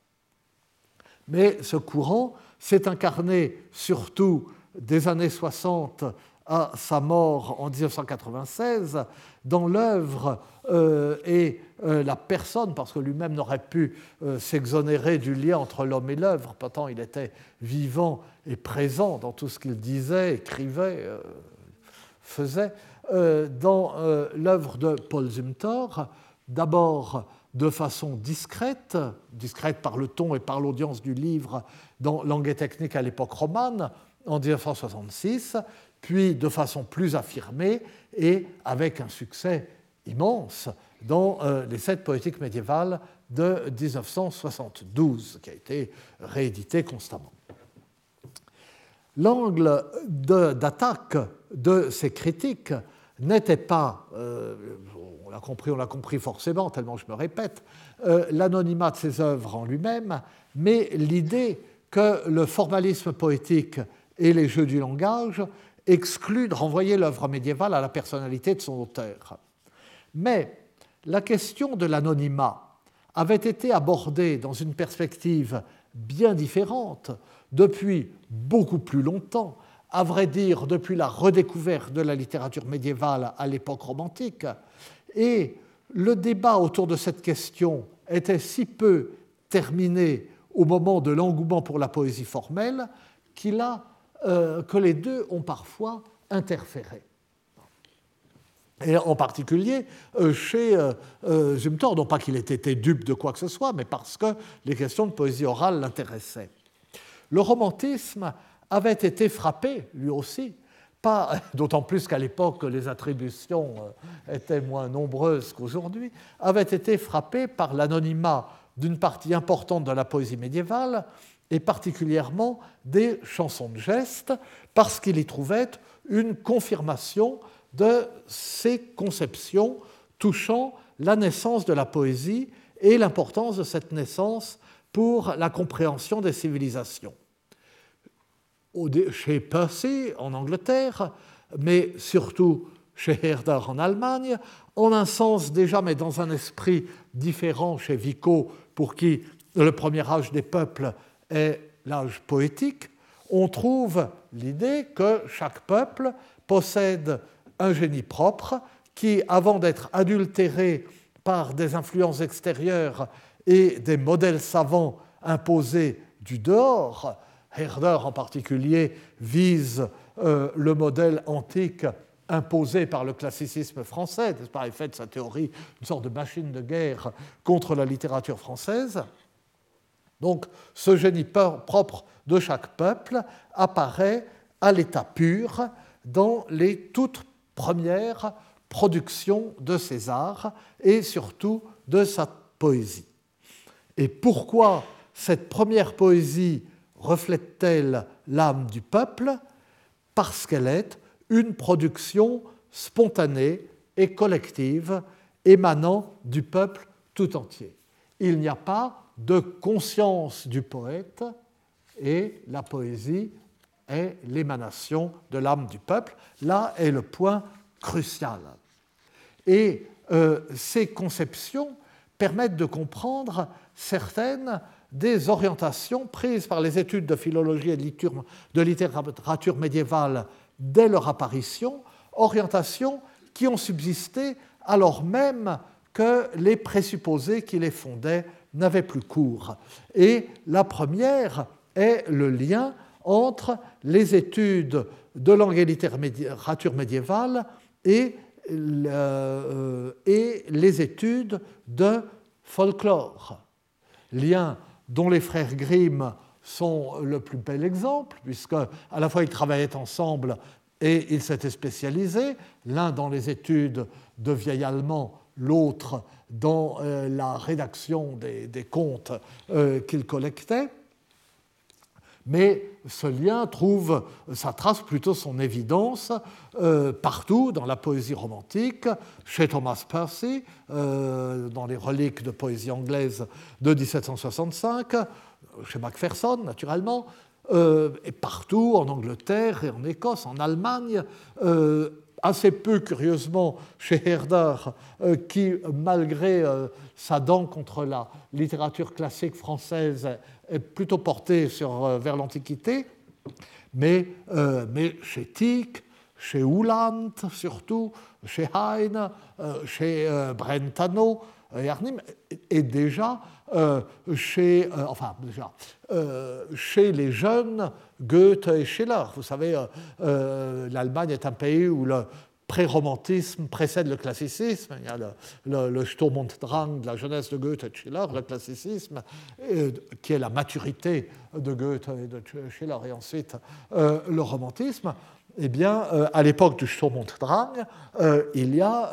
Mais ce courant s'est incarné surtout des années 60 à sa mort en 1996 dans l'œuvre euh, et euh, la personne, parce que lui-même n'aurait pu s'exonérer du lien entre l'homme et l'œuvre, pourtant il était vivant et présent dans tout ce qu'il disait, écrivait, faisait euh, dans euh, l'œuvre de Paul Zumthor, d'abord de façon discrète, discrète par le ton et par l'audience du livre dans Langue et technique à l'époque romane, en 1966, puis de façon plus affirmée et avec un succès immense dans euh, les sept poétiques médiévales de 1972, qui a été réédité constamment. L'angle d'attaque de ces critiques n'était pas, euh, on l'a compris, on l'a compris forcément, tellement je me répète, euh, l'anonymat de ses œuvres en lui-même, mais l'idée que le formalisme poétique et les jeux du langage excluent de renvoyer l'œuvre médiévale à la personnalité de son auteur. Mais la question de l'anonymat avait été abordée dans une perspective bien différente depuis beaucoup plus longtemps à vrai dire, depuis la redécouverte de la littérature médiévale à l'époque romantique. Et le débat autour de cette question était si peu terminé au moment de l'engouement pour la poésie formelle qu'il a, euh, que les deux ont parfois interféré. Et en particulier euh, chez euh, euh non pas qu'il ait été dupe de quoi que ce soit, mais parce que les questions de poésie orale l'intéressaient. Le romantisme avait été frappé, lui aussi, d'autant plus qu'à l'époque les attributions étaient moins nombreuses qu'aujourd'hui, avait été frappé par l'anonymat d'une partie importante de la poésie médiévale et particulièrement des chansons de geste, parce qu'il y trouvait une confirmation de ces conceptions touchant la naissance de la poésie et l'importance de cette naissance pour la compréhension des civilisations. Chez Percy, en Angleterre, mais surtout chez Herder en Allemagne, en un sens déjà, mais dans un esprit différent chez Vico, pour qui le premier âge des peuples est l'âge poétique, on trouve l'idée que chaque peuple possède un génie propre qui, avant d'être adultéré par des influences extérieures et des modèles savants imposés du dehors, Herder en particulier vise euh, le modèle antique imposé par le classicisme français, n'est-ce pas, et fait de sa théorie une sorte de machine de guerre contre la littérature française. Donc ce génie propre de chaque peuple apparaît à l'état pur dans les toutes premières productions de César et surtout de sa poésie. Et pourquoi cette première poésie reflète-t-elle l'âme du peuple? Parce qu'elle est une production spontanée et collective émanant du peuple tout entier. Il n'y a pas de conscience du poète et la poésie est l'émanation de l'âme du peuple. Là est le point crucial. Et euh, ces conceptions permettent de comprendre certaines des orientations prises par les études de philologie et de littérature médiévale dès leur apparition, orientations qui ont subsisté alors même que les présupposés qui les fondaient n'avaient plus cours. Et la première est le lien entre les études de langue et littérature médiévale et, euh, et les études de folklore. Lien dont les frères Grimm sont le plus bel exemple, puisque à la fois ils travaillaient ensemble et ils s'étaient spécialisés, l'un dans les études de vieil allemand, l'autre dans euh, la rédaction des, contes euh, qu'ils collectaient. Mais ce lien trouve sa trace, plutôt son évidence, euh, partout dans la poésie romantique, chez Thomas Percy, dans les reliques de poésie anglaise de 1765, chez Macpherson, naturellement, et partout, en Angleterre et en Écosse, en Allemagne, assez peu curieusement chez Herder, euh, qui, malgré sa dent contre la littérature classique française, est plutôt porté sur, vers l'Antiquité, mais, chez Tieck, chez Uhland surtout, chez Heine, chez Brentano, et déjà euh, chez, euh, enfin, déjà, euh, chez les jeunes Goethe et Schiller. Vous savez, l'Allemagne est un pays où le pré-romantisme précède le classicisme. Il y a le, le, Sturm und Drang de la jeunesse de Goethe et Schiller, le classicisme, qui est la maturité de Goethe et de Schiller, et ensuite le romantisme. Eh bien, à l'époque du Sturm und Drang, il y a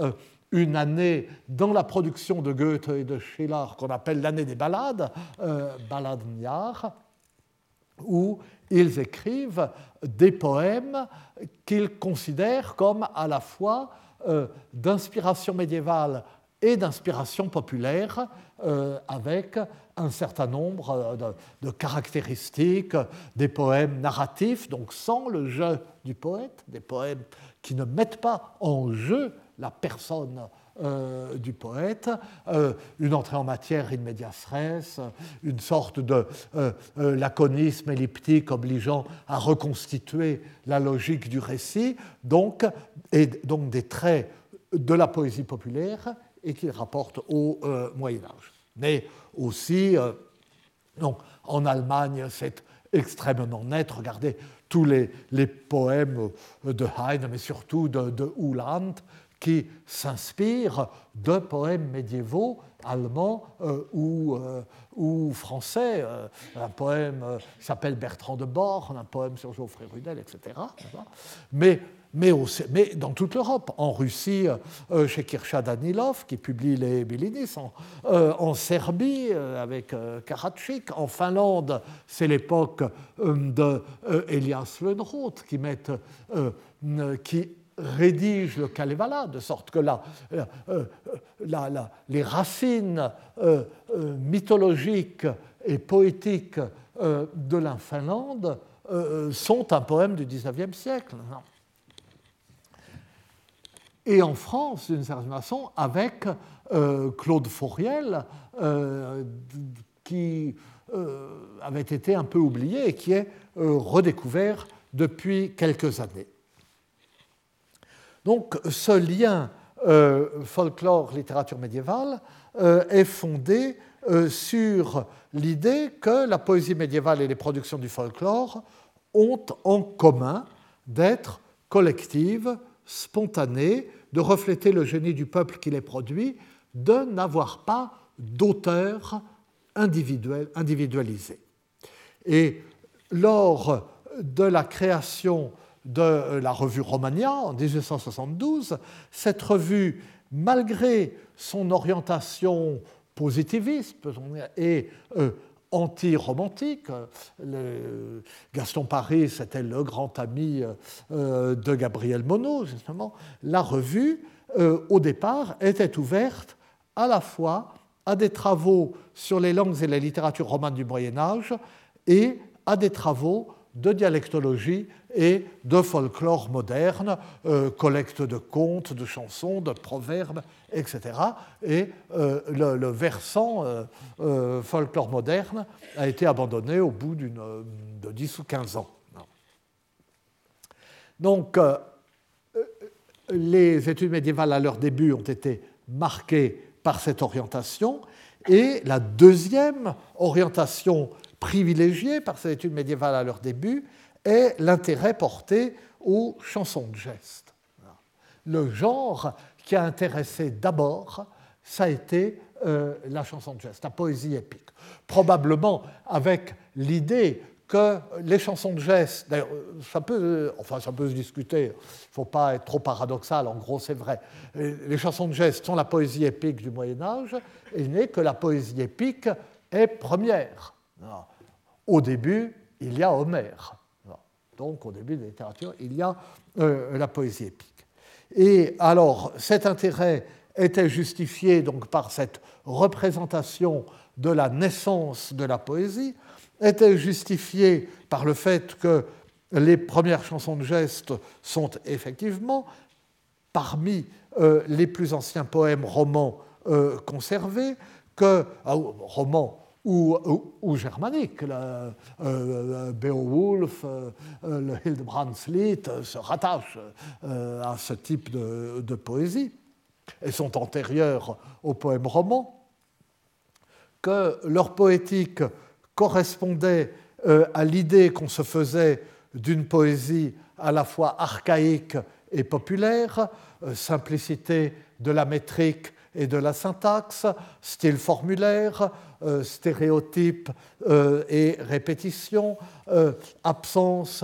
une année dans la production de Goethe et de Schiller qu'on appelle l'année des ballades, euh, Balladenjahr, où ils écrivent des poèmes qu'ils considèrent comme à la fois euh, d'inspiration médiévale et d'inspiration populaire, euh, avec un certain nombre de, de, caractéristiques, des poèmes narratifs, donc sans le jeu du poète, des poèmes qui ne mettent pas en jeu la personne euh, du poète, euh, une entrée en matière in une sorte de euh, laconisme elliptique obligeant à reconstituer la logique du récit, donc, et donc des traits de la poésie populaire et qu'il rapporte au Moyen Âge. Mais aussi, donc, en Allemagne, c'est extrêmement net. Regardez tous les, les, poèmes de Heine, mais surtout de, de Uhland, qui s'inspire de poèmes médiévaux allemands euh, ou, euh, ou, français. Euh, un poème qui s'appelle Bertrand de Born, un poème sur Geoffrey Rudel, etc. Mais, dans toute l'Europe, en Russie, chez Kircha Danilov, qui publie les Bilinis, en, en Serbie, avec Karatchik, en Finlande, c'est l'époque de Elias Lönnroth, qui, met, qui rédige le Kalevala, de sorte que euh, euh, les racines euh, mythologiques et poétiques de la Finlande sont un poème du XIXe siècle. et en France, d'une certaine façon, avec Claude Fauriel, qui avait été un peu oublié et qui est redécouvert depuis quelques années. Donc ce lien folklore-littérature médiévale est fondé sur l'idée que la poésie médiévale et les productions du folklore ont en commun d'être collectives, spontanées, de refléter le génie du peuple qui les produit, de n'avoir pas d'auteur individualisé. Et lors de la création de la revue Romania en 1872, cette revue, malgré son orientation positiviste et euh, anti-romantique. Gaston Paris, c'était le grand ami euh, de Gabriel Monod, justement. La revue, euh, au départ, était ouverte à la fois à des travaux sur les langues et la littérature romane du Moyen Âge et à des travaux de dialectologie et de folklore moderne, euh, collecte de contes, de chansons, de proverbes, etc. Et euh, le, versant euh, folklore moderne a été abandonné au bout de 10 ou 15 ans. Donc, les études médiévales à leur début ont été marquées par cette orientation, et la deuxième orientation privilégiée par ces études médiévales à leur début est l'intérêt porté aux chansons de geste. Le genre qui a intéressé d'abord, ça a été euh, la chanson de geste, la poésie épique. Probablement avec l'idée que les chansons de geste, d'ailleurs, ça peut, enfin, ça peut se discuter, il ne faut pas être trop paradoxal, en gros, c'est vrai. Les chansons de geste sont la poésie épique du Moyen-Âge, et n'est que la poésie épique est première. Au début, il y a Homère. Donc, au début de la littérature, il y a euh, la poésie épique. Et alors, cet intérêt était justifié donc par cette représentation de la naissance de la poésie, était justifié par le fait que les premières chansons de geste sont effectivement parmi euh, les plus anciens poèmes romans euh, conservés, que ah, romans ou, germanique. Le, euh, Beowulf, euh, le Hildebrandslied se rattachent euh, à ce type de, poésie et sont antérieurs aux poèmes romans, que leur poétique correspondait à l'idée qu'on se faisait d'une poésie à la fois archaïque et populaire, simplicité de la métrique et de la syntaxe, style formulaire, euh, stéréotypes euh, et répétition, euh, absence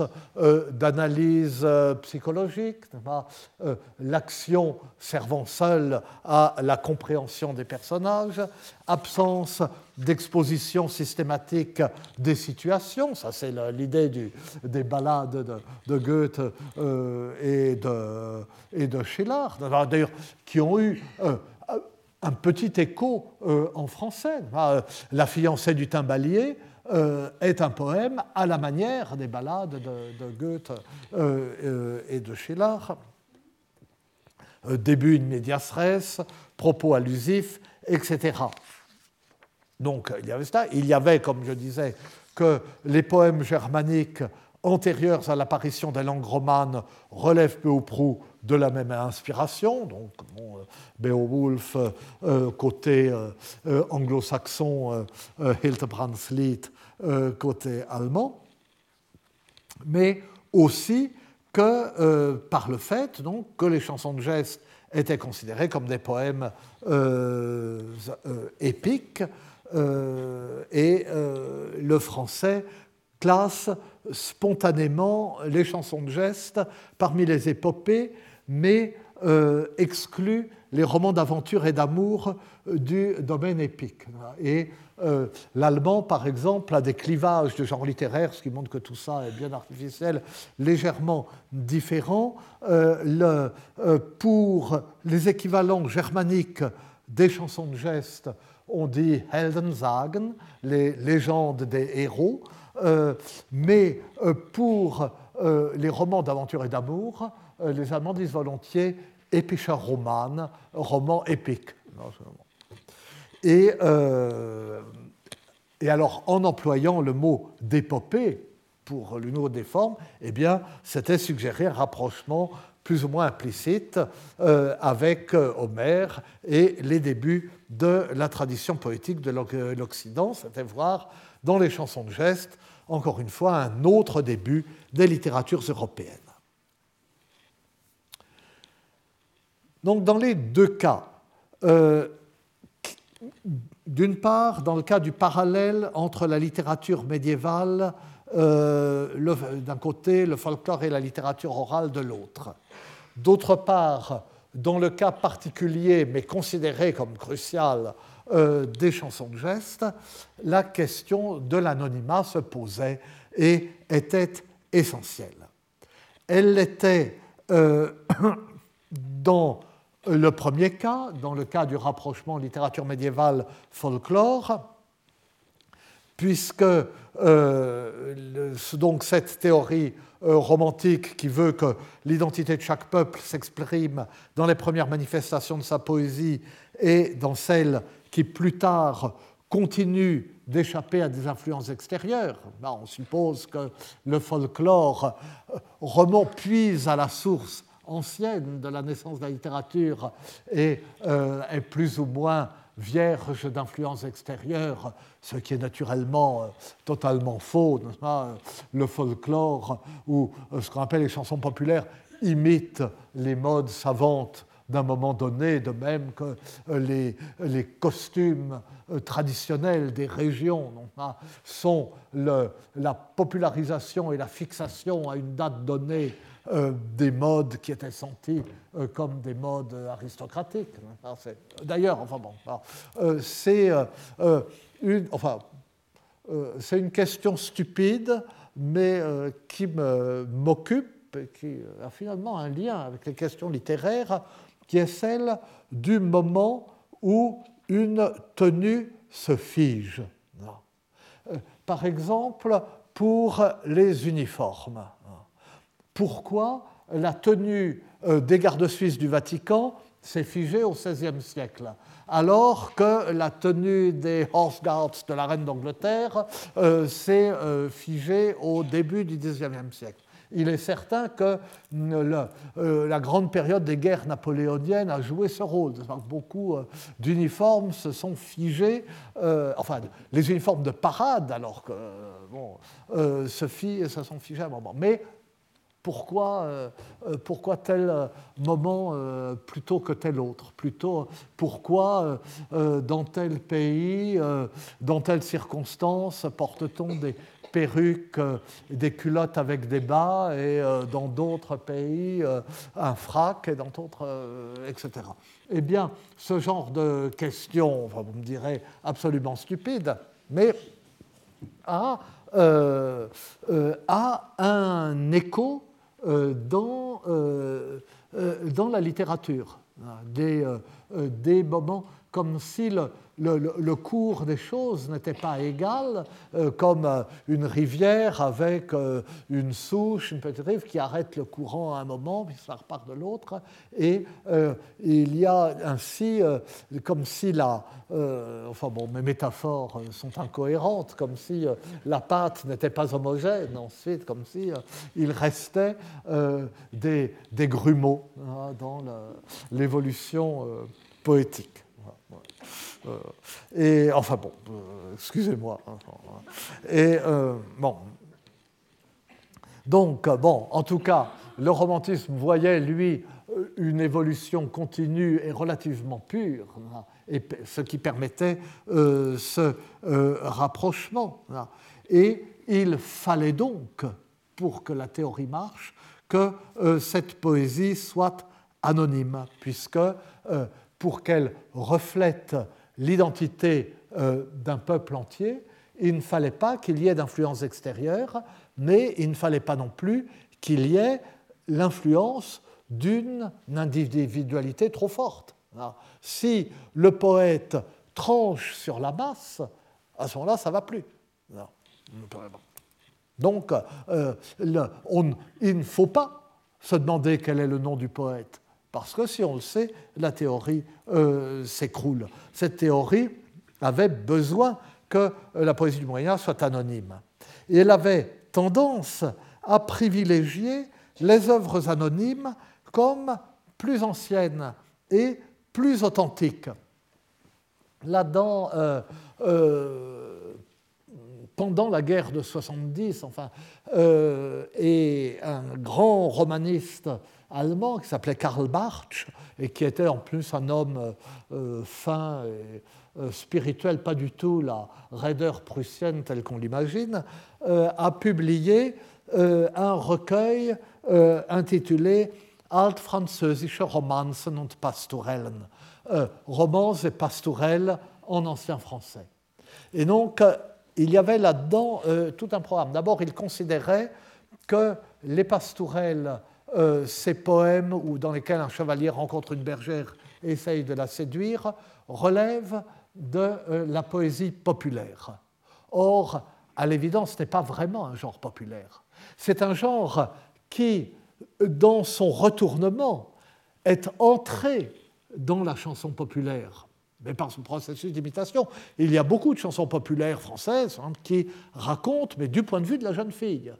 d'analyse psychologique, l'action servant seule à la compréhension des personnages, absence d'exposition systématique des situations, ça c'est l'idée des ballades de, Goethe et, de, et Schiller, d'ailleurs qui ont eu un petit écho euh, en français. Euh, la fiancée du timbalier euh, est un poème à la manière des ballades de, Goethe et de Schiller. début in propos allusifs, etc. Donc il y avait ça. Il y avait, comme je disais, que les poèmes germaniques antérieurs à l'apparition des langues romanes relèvent peu ou prou de la même inspiration. Donc, euh, Beowulf, euh, côté euh, anglo-saxon, Hildebrandslied, côté allemand. Mais aussi que par le fait donc, que les chansons de geste étaient considérées comme des poèmes épiques et le français classe spontanément les chansons de geste parmi les épopées mais euh, exclut les romans d'aventure et d'amour euh, du domaine épique. Et euh, l'allemand, par exemple, a des clivages de genre littéraire, ce qui montre que tout ça est bien artificiel, légèrement différents. Le, pour les équivalents germaniques des chansons de geste, on dit Heldensagen, les légendes des héros, mais pour les romans d'aventure et d'amour, les Allemands disent volontiers Epischer Roman, roman épique. Et, et alors, en employant le mot d'épopée pour nouveau des formes, eh bien, c'était suggérer un rapprochement plus ou moins implicite euh, avec euh, Homère et les débuts de la tradition poétique de l'Occident, c'était voir dans les chansons de geste, encore une fois, un autre début des littératures européennes. Donc dans les deux cas, euh, d'une part, dans le cas du parallèle entre la littérature médiévale d'un côté, le folklore et la littérature orale de l'autre, D'autre part, dans le cas particulier, mais considéré comme crucial, euh, des chansons de geste, la question de l'anonymat se posait et était essentielle. Elle l'était euh, dans le premier cas, dans le cas du rapprochement littérature médiévale folklore, puisque euh, donc cette théorie euh, romantique qui veut que l'identité de chaque peuple s'exprime dans les premières manifestations de sa poésie et dans celles qui plus tard continuent d'échapper à des influences extérieures. Ben, on suppose que le folklore euh, remonte, puise à la source ancienne de la naissance de la littérature et est plus ou moins vierge d'influences extérieures, ce qui est naturellement euh, totalement faux. Le folklore ou euh, ce qu'on appelle les chansons populaires imitent les modes savantes d'un moment donné, de même que euh, les, costumes traditionnels des régions sont le, la popularisation et la fixation à une date donnée euh, des modes qui étaient sentis euh, comme des modes aristocratiques. D'ailleurs, enfin bon, euh, c'est une, enfin, c'est une question stupide, mais qui m'occupe qui a finalement un lien avec les questions littéraires, qui est celle du moment où une tenue se fige. Par exemple, pour les uniformes pourquoi la tenue euh, des gardes suisses du Vatican s'est figée au XVIe siècle, alors que la tenue des Horse Guards de la reine d'Angleterre euh, s'est euh, figée au début du XIXe siècle. Il est certain que la grande période des guerres napoléoniennes a joué ce rôle. Beaucoup d'uniformes se sont figés, enfin les uniformes de parade, alors que bon, se, se sont figés à un moment. Mais pourquoi, euh, euh, pourquoi tel euh, moment plutôt que tel autre? Plutôt pourquoi dans tel pays, dans telle circonstance, porte-t-on des perruques, des culottes avec des bas et dans d'autres pays un frac et dans d'autres, etc. Eh bien, ce genre de questions, vous me direz absolument stupides, mais a, a un écho dans, euh, euh, dans la littérature, hein, des moments comme si le, cours des choses n'était pas égal, euh, comme euh, une rivière avec euh, une souche, une petite rive qui arrête le courant à un moment, puis ça repart de l'autre. Et il y a ainsi, comme si la. enfin bon, mes métaphores sont incohérentes, comme si la pâte n'était pas homogène, ensuite, comme si il restait des, des, grumeaux hein, dans l'évolution poétique. Euh, et enfin bon, euh, excusez-moi. Hein, et euh, bon. Donc, bon, en tout cas, le romantisme voyait, lui, une évolution continue et relativement pure, hein, et ce qui permettait ce rapprochement. Hein. Et il fallait donc, pour que la théorie marche, que cette poésie soit anonyme, puisque pour qu'elle reflète l'identité euh, d'un peuple entier, il ne fallait pas qu'il y ait d'influence extérieure, mais il ne fallait pas non plus qu'il y ait l'influence d'une individualité trop forte. Si le poète tranche sur la masse, à ce moment-là, ça ne va plus. Donc, euh, il ne faut pas se demander quel est le nom du poète, Parce que si on le sait, la théorie s'écroule. Cette théorie avait besoin que la poésie du Moyen soit anonyme. Et elle avait tendance à privilégier les œuvres anonymes comme plus anciennes et plus authentiques. Là-dedans, euh, euh, pendant la guerre de 70, enfin, euh, et un grand romaniste allemand qui s'appelait Karl Bartsch et qui était en plus un homme fin et spirituel, pas du tout la raideur prussienne telle qu'on l'imagine, a publié un recueil intitulé Altfranzösische Romanzen und Pastorellen, euh, romances et pastorelles en ancien français. Et donc, euh, il y avait là-dedans euh, tout un programme. D'abord, il considérait que les pastourelles, ces poèmes où, dans lesquels un chevalier rencontre une bergère et essaye de la séduire, relèvent de la poésie populaire. Or, à l'évidence, ce n'est pas vraiment un genre populaire. C'est un genre qui, dans son retournement, est entré dans la chanson populaire, mais par son processus d'imitation. Il y a beaucoup de chansons populaires françaises hein, qui racontent, mais du point de vue de la jeune fille,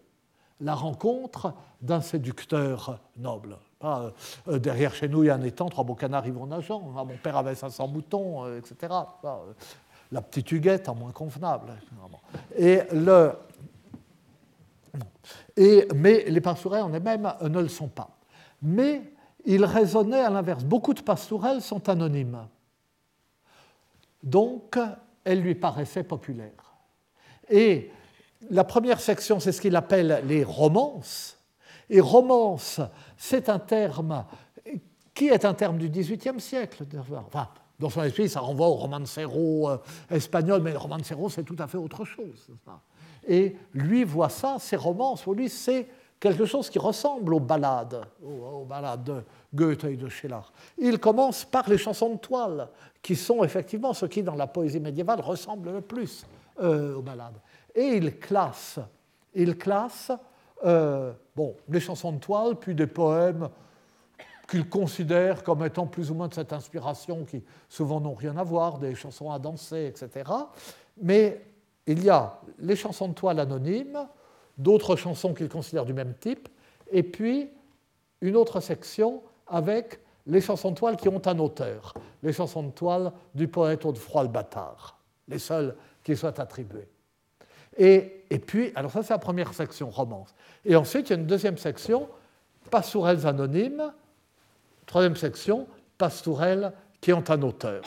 la rencontre d'un séducteur noble. Euh, derrière chez nous, il y a un étang, trois beaux canards y vont nageant. Ah, mon père avait 500 moutons, euh, etc. Euh, la petite huguette, en moins convenable. Et le, et, mais les pastourelles en elles-mêmes ne le sont pas. Mais il raisonnait à l'inverse. Beaucoup de pastourelles sont anonymes. Donc, elles lui paraissaient populaires. Et la première section, c'est ce qu'il appelle les romances. Et romance, c'est un terme qui est un terme du XVIIIe siècle. Enfin, dans son esprit, ça renvoie au romancero euh, espagnol, mais le romancero, c'est tout à fait autre chose. Et lui voit ça, ces romances, pour lui, c'est quelque chose qui ressemble aux ballades, aux, ballades de Goethe et de Schiller. Il commence par les chansons de toile, qui sont effectivement ce qui, dans la poésie médiévale, ressemble le plus euh, aux ballades. Et il classe, il classe euh, bon, les chansons de toile, puis des poèmes qu'il considère comme étant plus ou moins de cette inspiration qui souvent n'ont rien à voir, des chansons à danser, etc. Mais il y a les chansons de toile anonymes, d'autres chansons qu'il considère du même type, et puis une autre section avec les chansons de toile qui ont un auteur, les chansons de toile du poète Audefroy le Bâtard, les seules qui soient attribuées. Et, puis, alors ça c'est la première section, romance. Et ensuite, il y a une deuxième section, pastourelles anonymes, troisième section, pastourelles qui ont un auteur.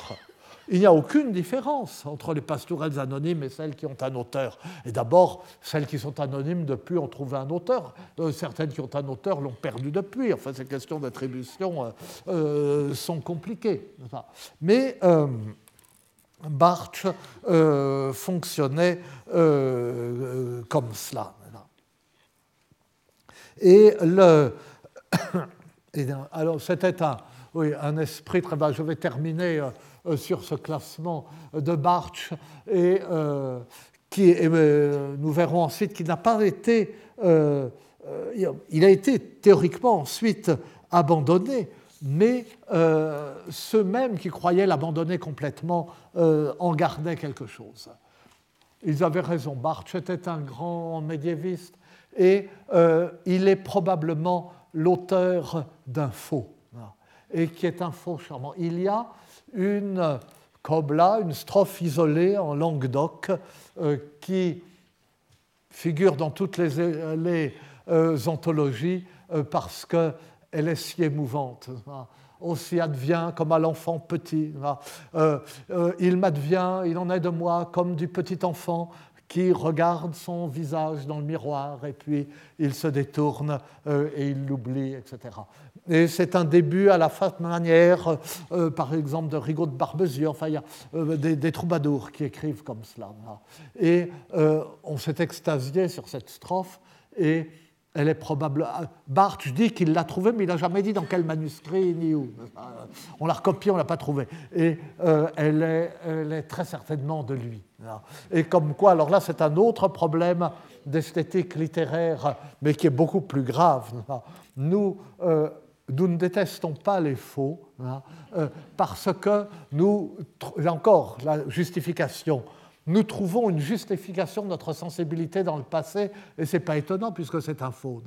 Il n'y a aucune différence entre les pastourelles anonymes et celles qui ont un auteur. Et d'abord, celles qui sont anonymes, depuis, ont trouvé un auteur. Euh, certaines qui ont un auteur l'ont perdu depuis. Enfin, ces questions d'attribution euh, euh, sont compliquées. Mais Barthes fonctionnait comme cela. Et le. alors, c'était un, oui, un esprit très bas. Je vais terminer euh, sur ce classement de Bartsch et euh, qui, euh, nous verrons ensuite qu'il n'a pas été, il a été théoriquement ensuite abandonné, mais ceux mêmes qui croyaient l'abandonner complètement en gardaient quelque chose. Ils avaient raison, Bartsch était un grand médiéviste et il est probablement l'auteur d'un faux, et qui est un faux charmant. Il y a une cobla, une strophe isolée en langue d'oc euh, qui figure dans toutes les, euh, anthologies euh, parce qu'elle est si émouvante. Aussi advient comme à l'enfant petit. il m'advient, il en est de moi comme du petit enfant qui regarde son visage dans le miroir et puis il se détourne et il l'oublie, etc. Et c'est un début à la fat manière, euh, par exemple, de Rigaud de Barbezieux. Enfin, il y a euh, des, troubadours qui écrivent comme cela. Et euh, on s'est extasié sur cette strophe et elle est probable. Barthes dit qu'il l'a trouvée, mais il n'a jamais dit dans quel manuscrit ni où. On l'a recopiée, on ne l'a pas trouvée. Et elle, est, elle, est, très certainement de lui. Et comme quoi, alors là, c'est un autre problème d'esthétique littéraire, mais qui est beaucoup plus grave. Nous, nous ne détestons pas les faux, euh, parce que nous, là encore, la justification, nous trouvons une justification de notre sensibilité dans le passé, et ce n'est pas étonnant puisque c'est un faux.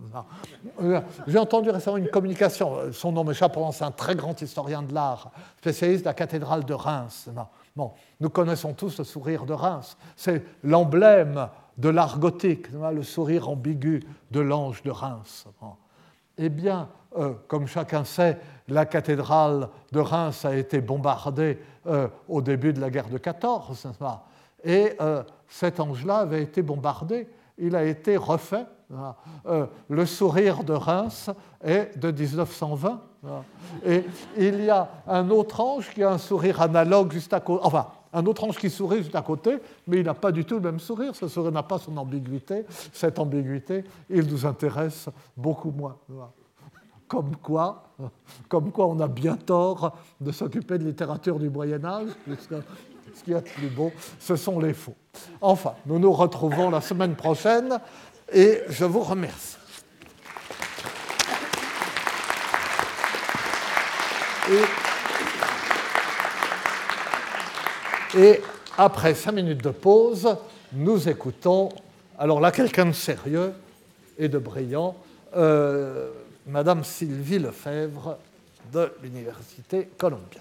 Euh, j'ai entendu récemment une communication, son nom m'échappe, c'est un très grand historien de l'art, spécialiste de la cathédrale de Reims. Bon, nous connaissons tous le sourire de Reims, c'est l'emblème de l'art gothique, le sourire ambigu de l'ange de Reims. Eh bien, euh, comme chacun sait, la cathédrale de Reims a été bombardée euh, au début de la guerre de 14, et euh, cet ange-là avait été bombardé, il a été refait. le sourire de Reims est de 1920. Et il y a un autre ange qui a un sourire analogue juste à côté, enfin, un autre ange qui sourit juste à côté, mais il n'a pas du tout le même sourire. Ce sourire n'a pas son ambiguïté. Cette ambiguïté, il nous intéresse beaucoup moins. Comme quoi, comme quoi on a bien tort de s'occuper de littérature du Moyen Âge, ce qui est le plus beau, ce sont les faux. Enfin, nous nous retrouvons la semaine prochaine et je vous remercie. Et, après cinq minutes de pause, nous écoutons, alors là, quelqu'un de sérieux et de brillant, euh, Madame Sylvie Lefebvre de l'Université Columbia.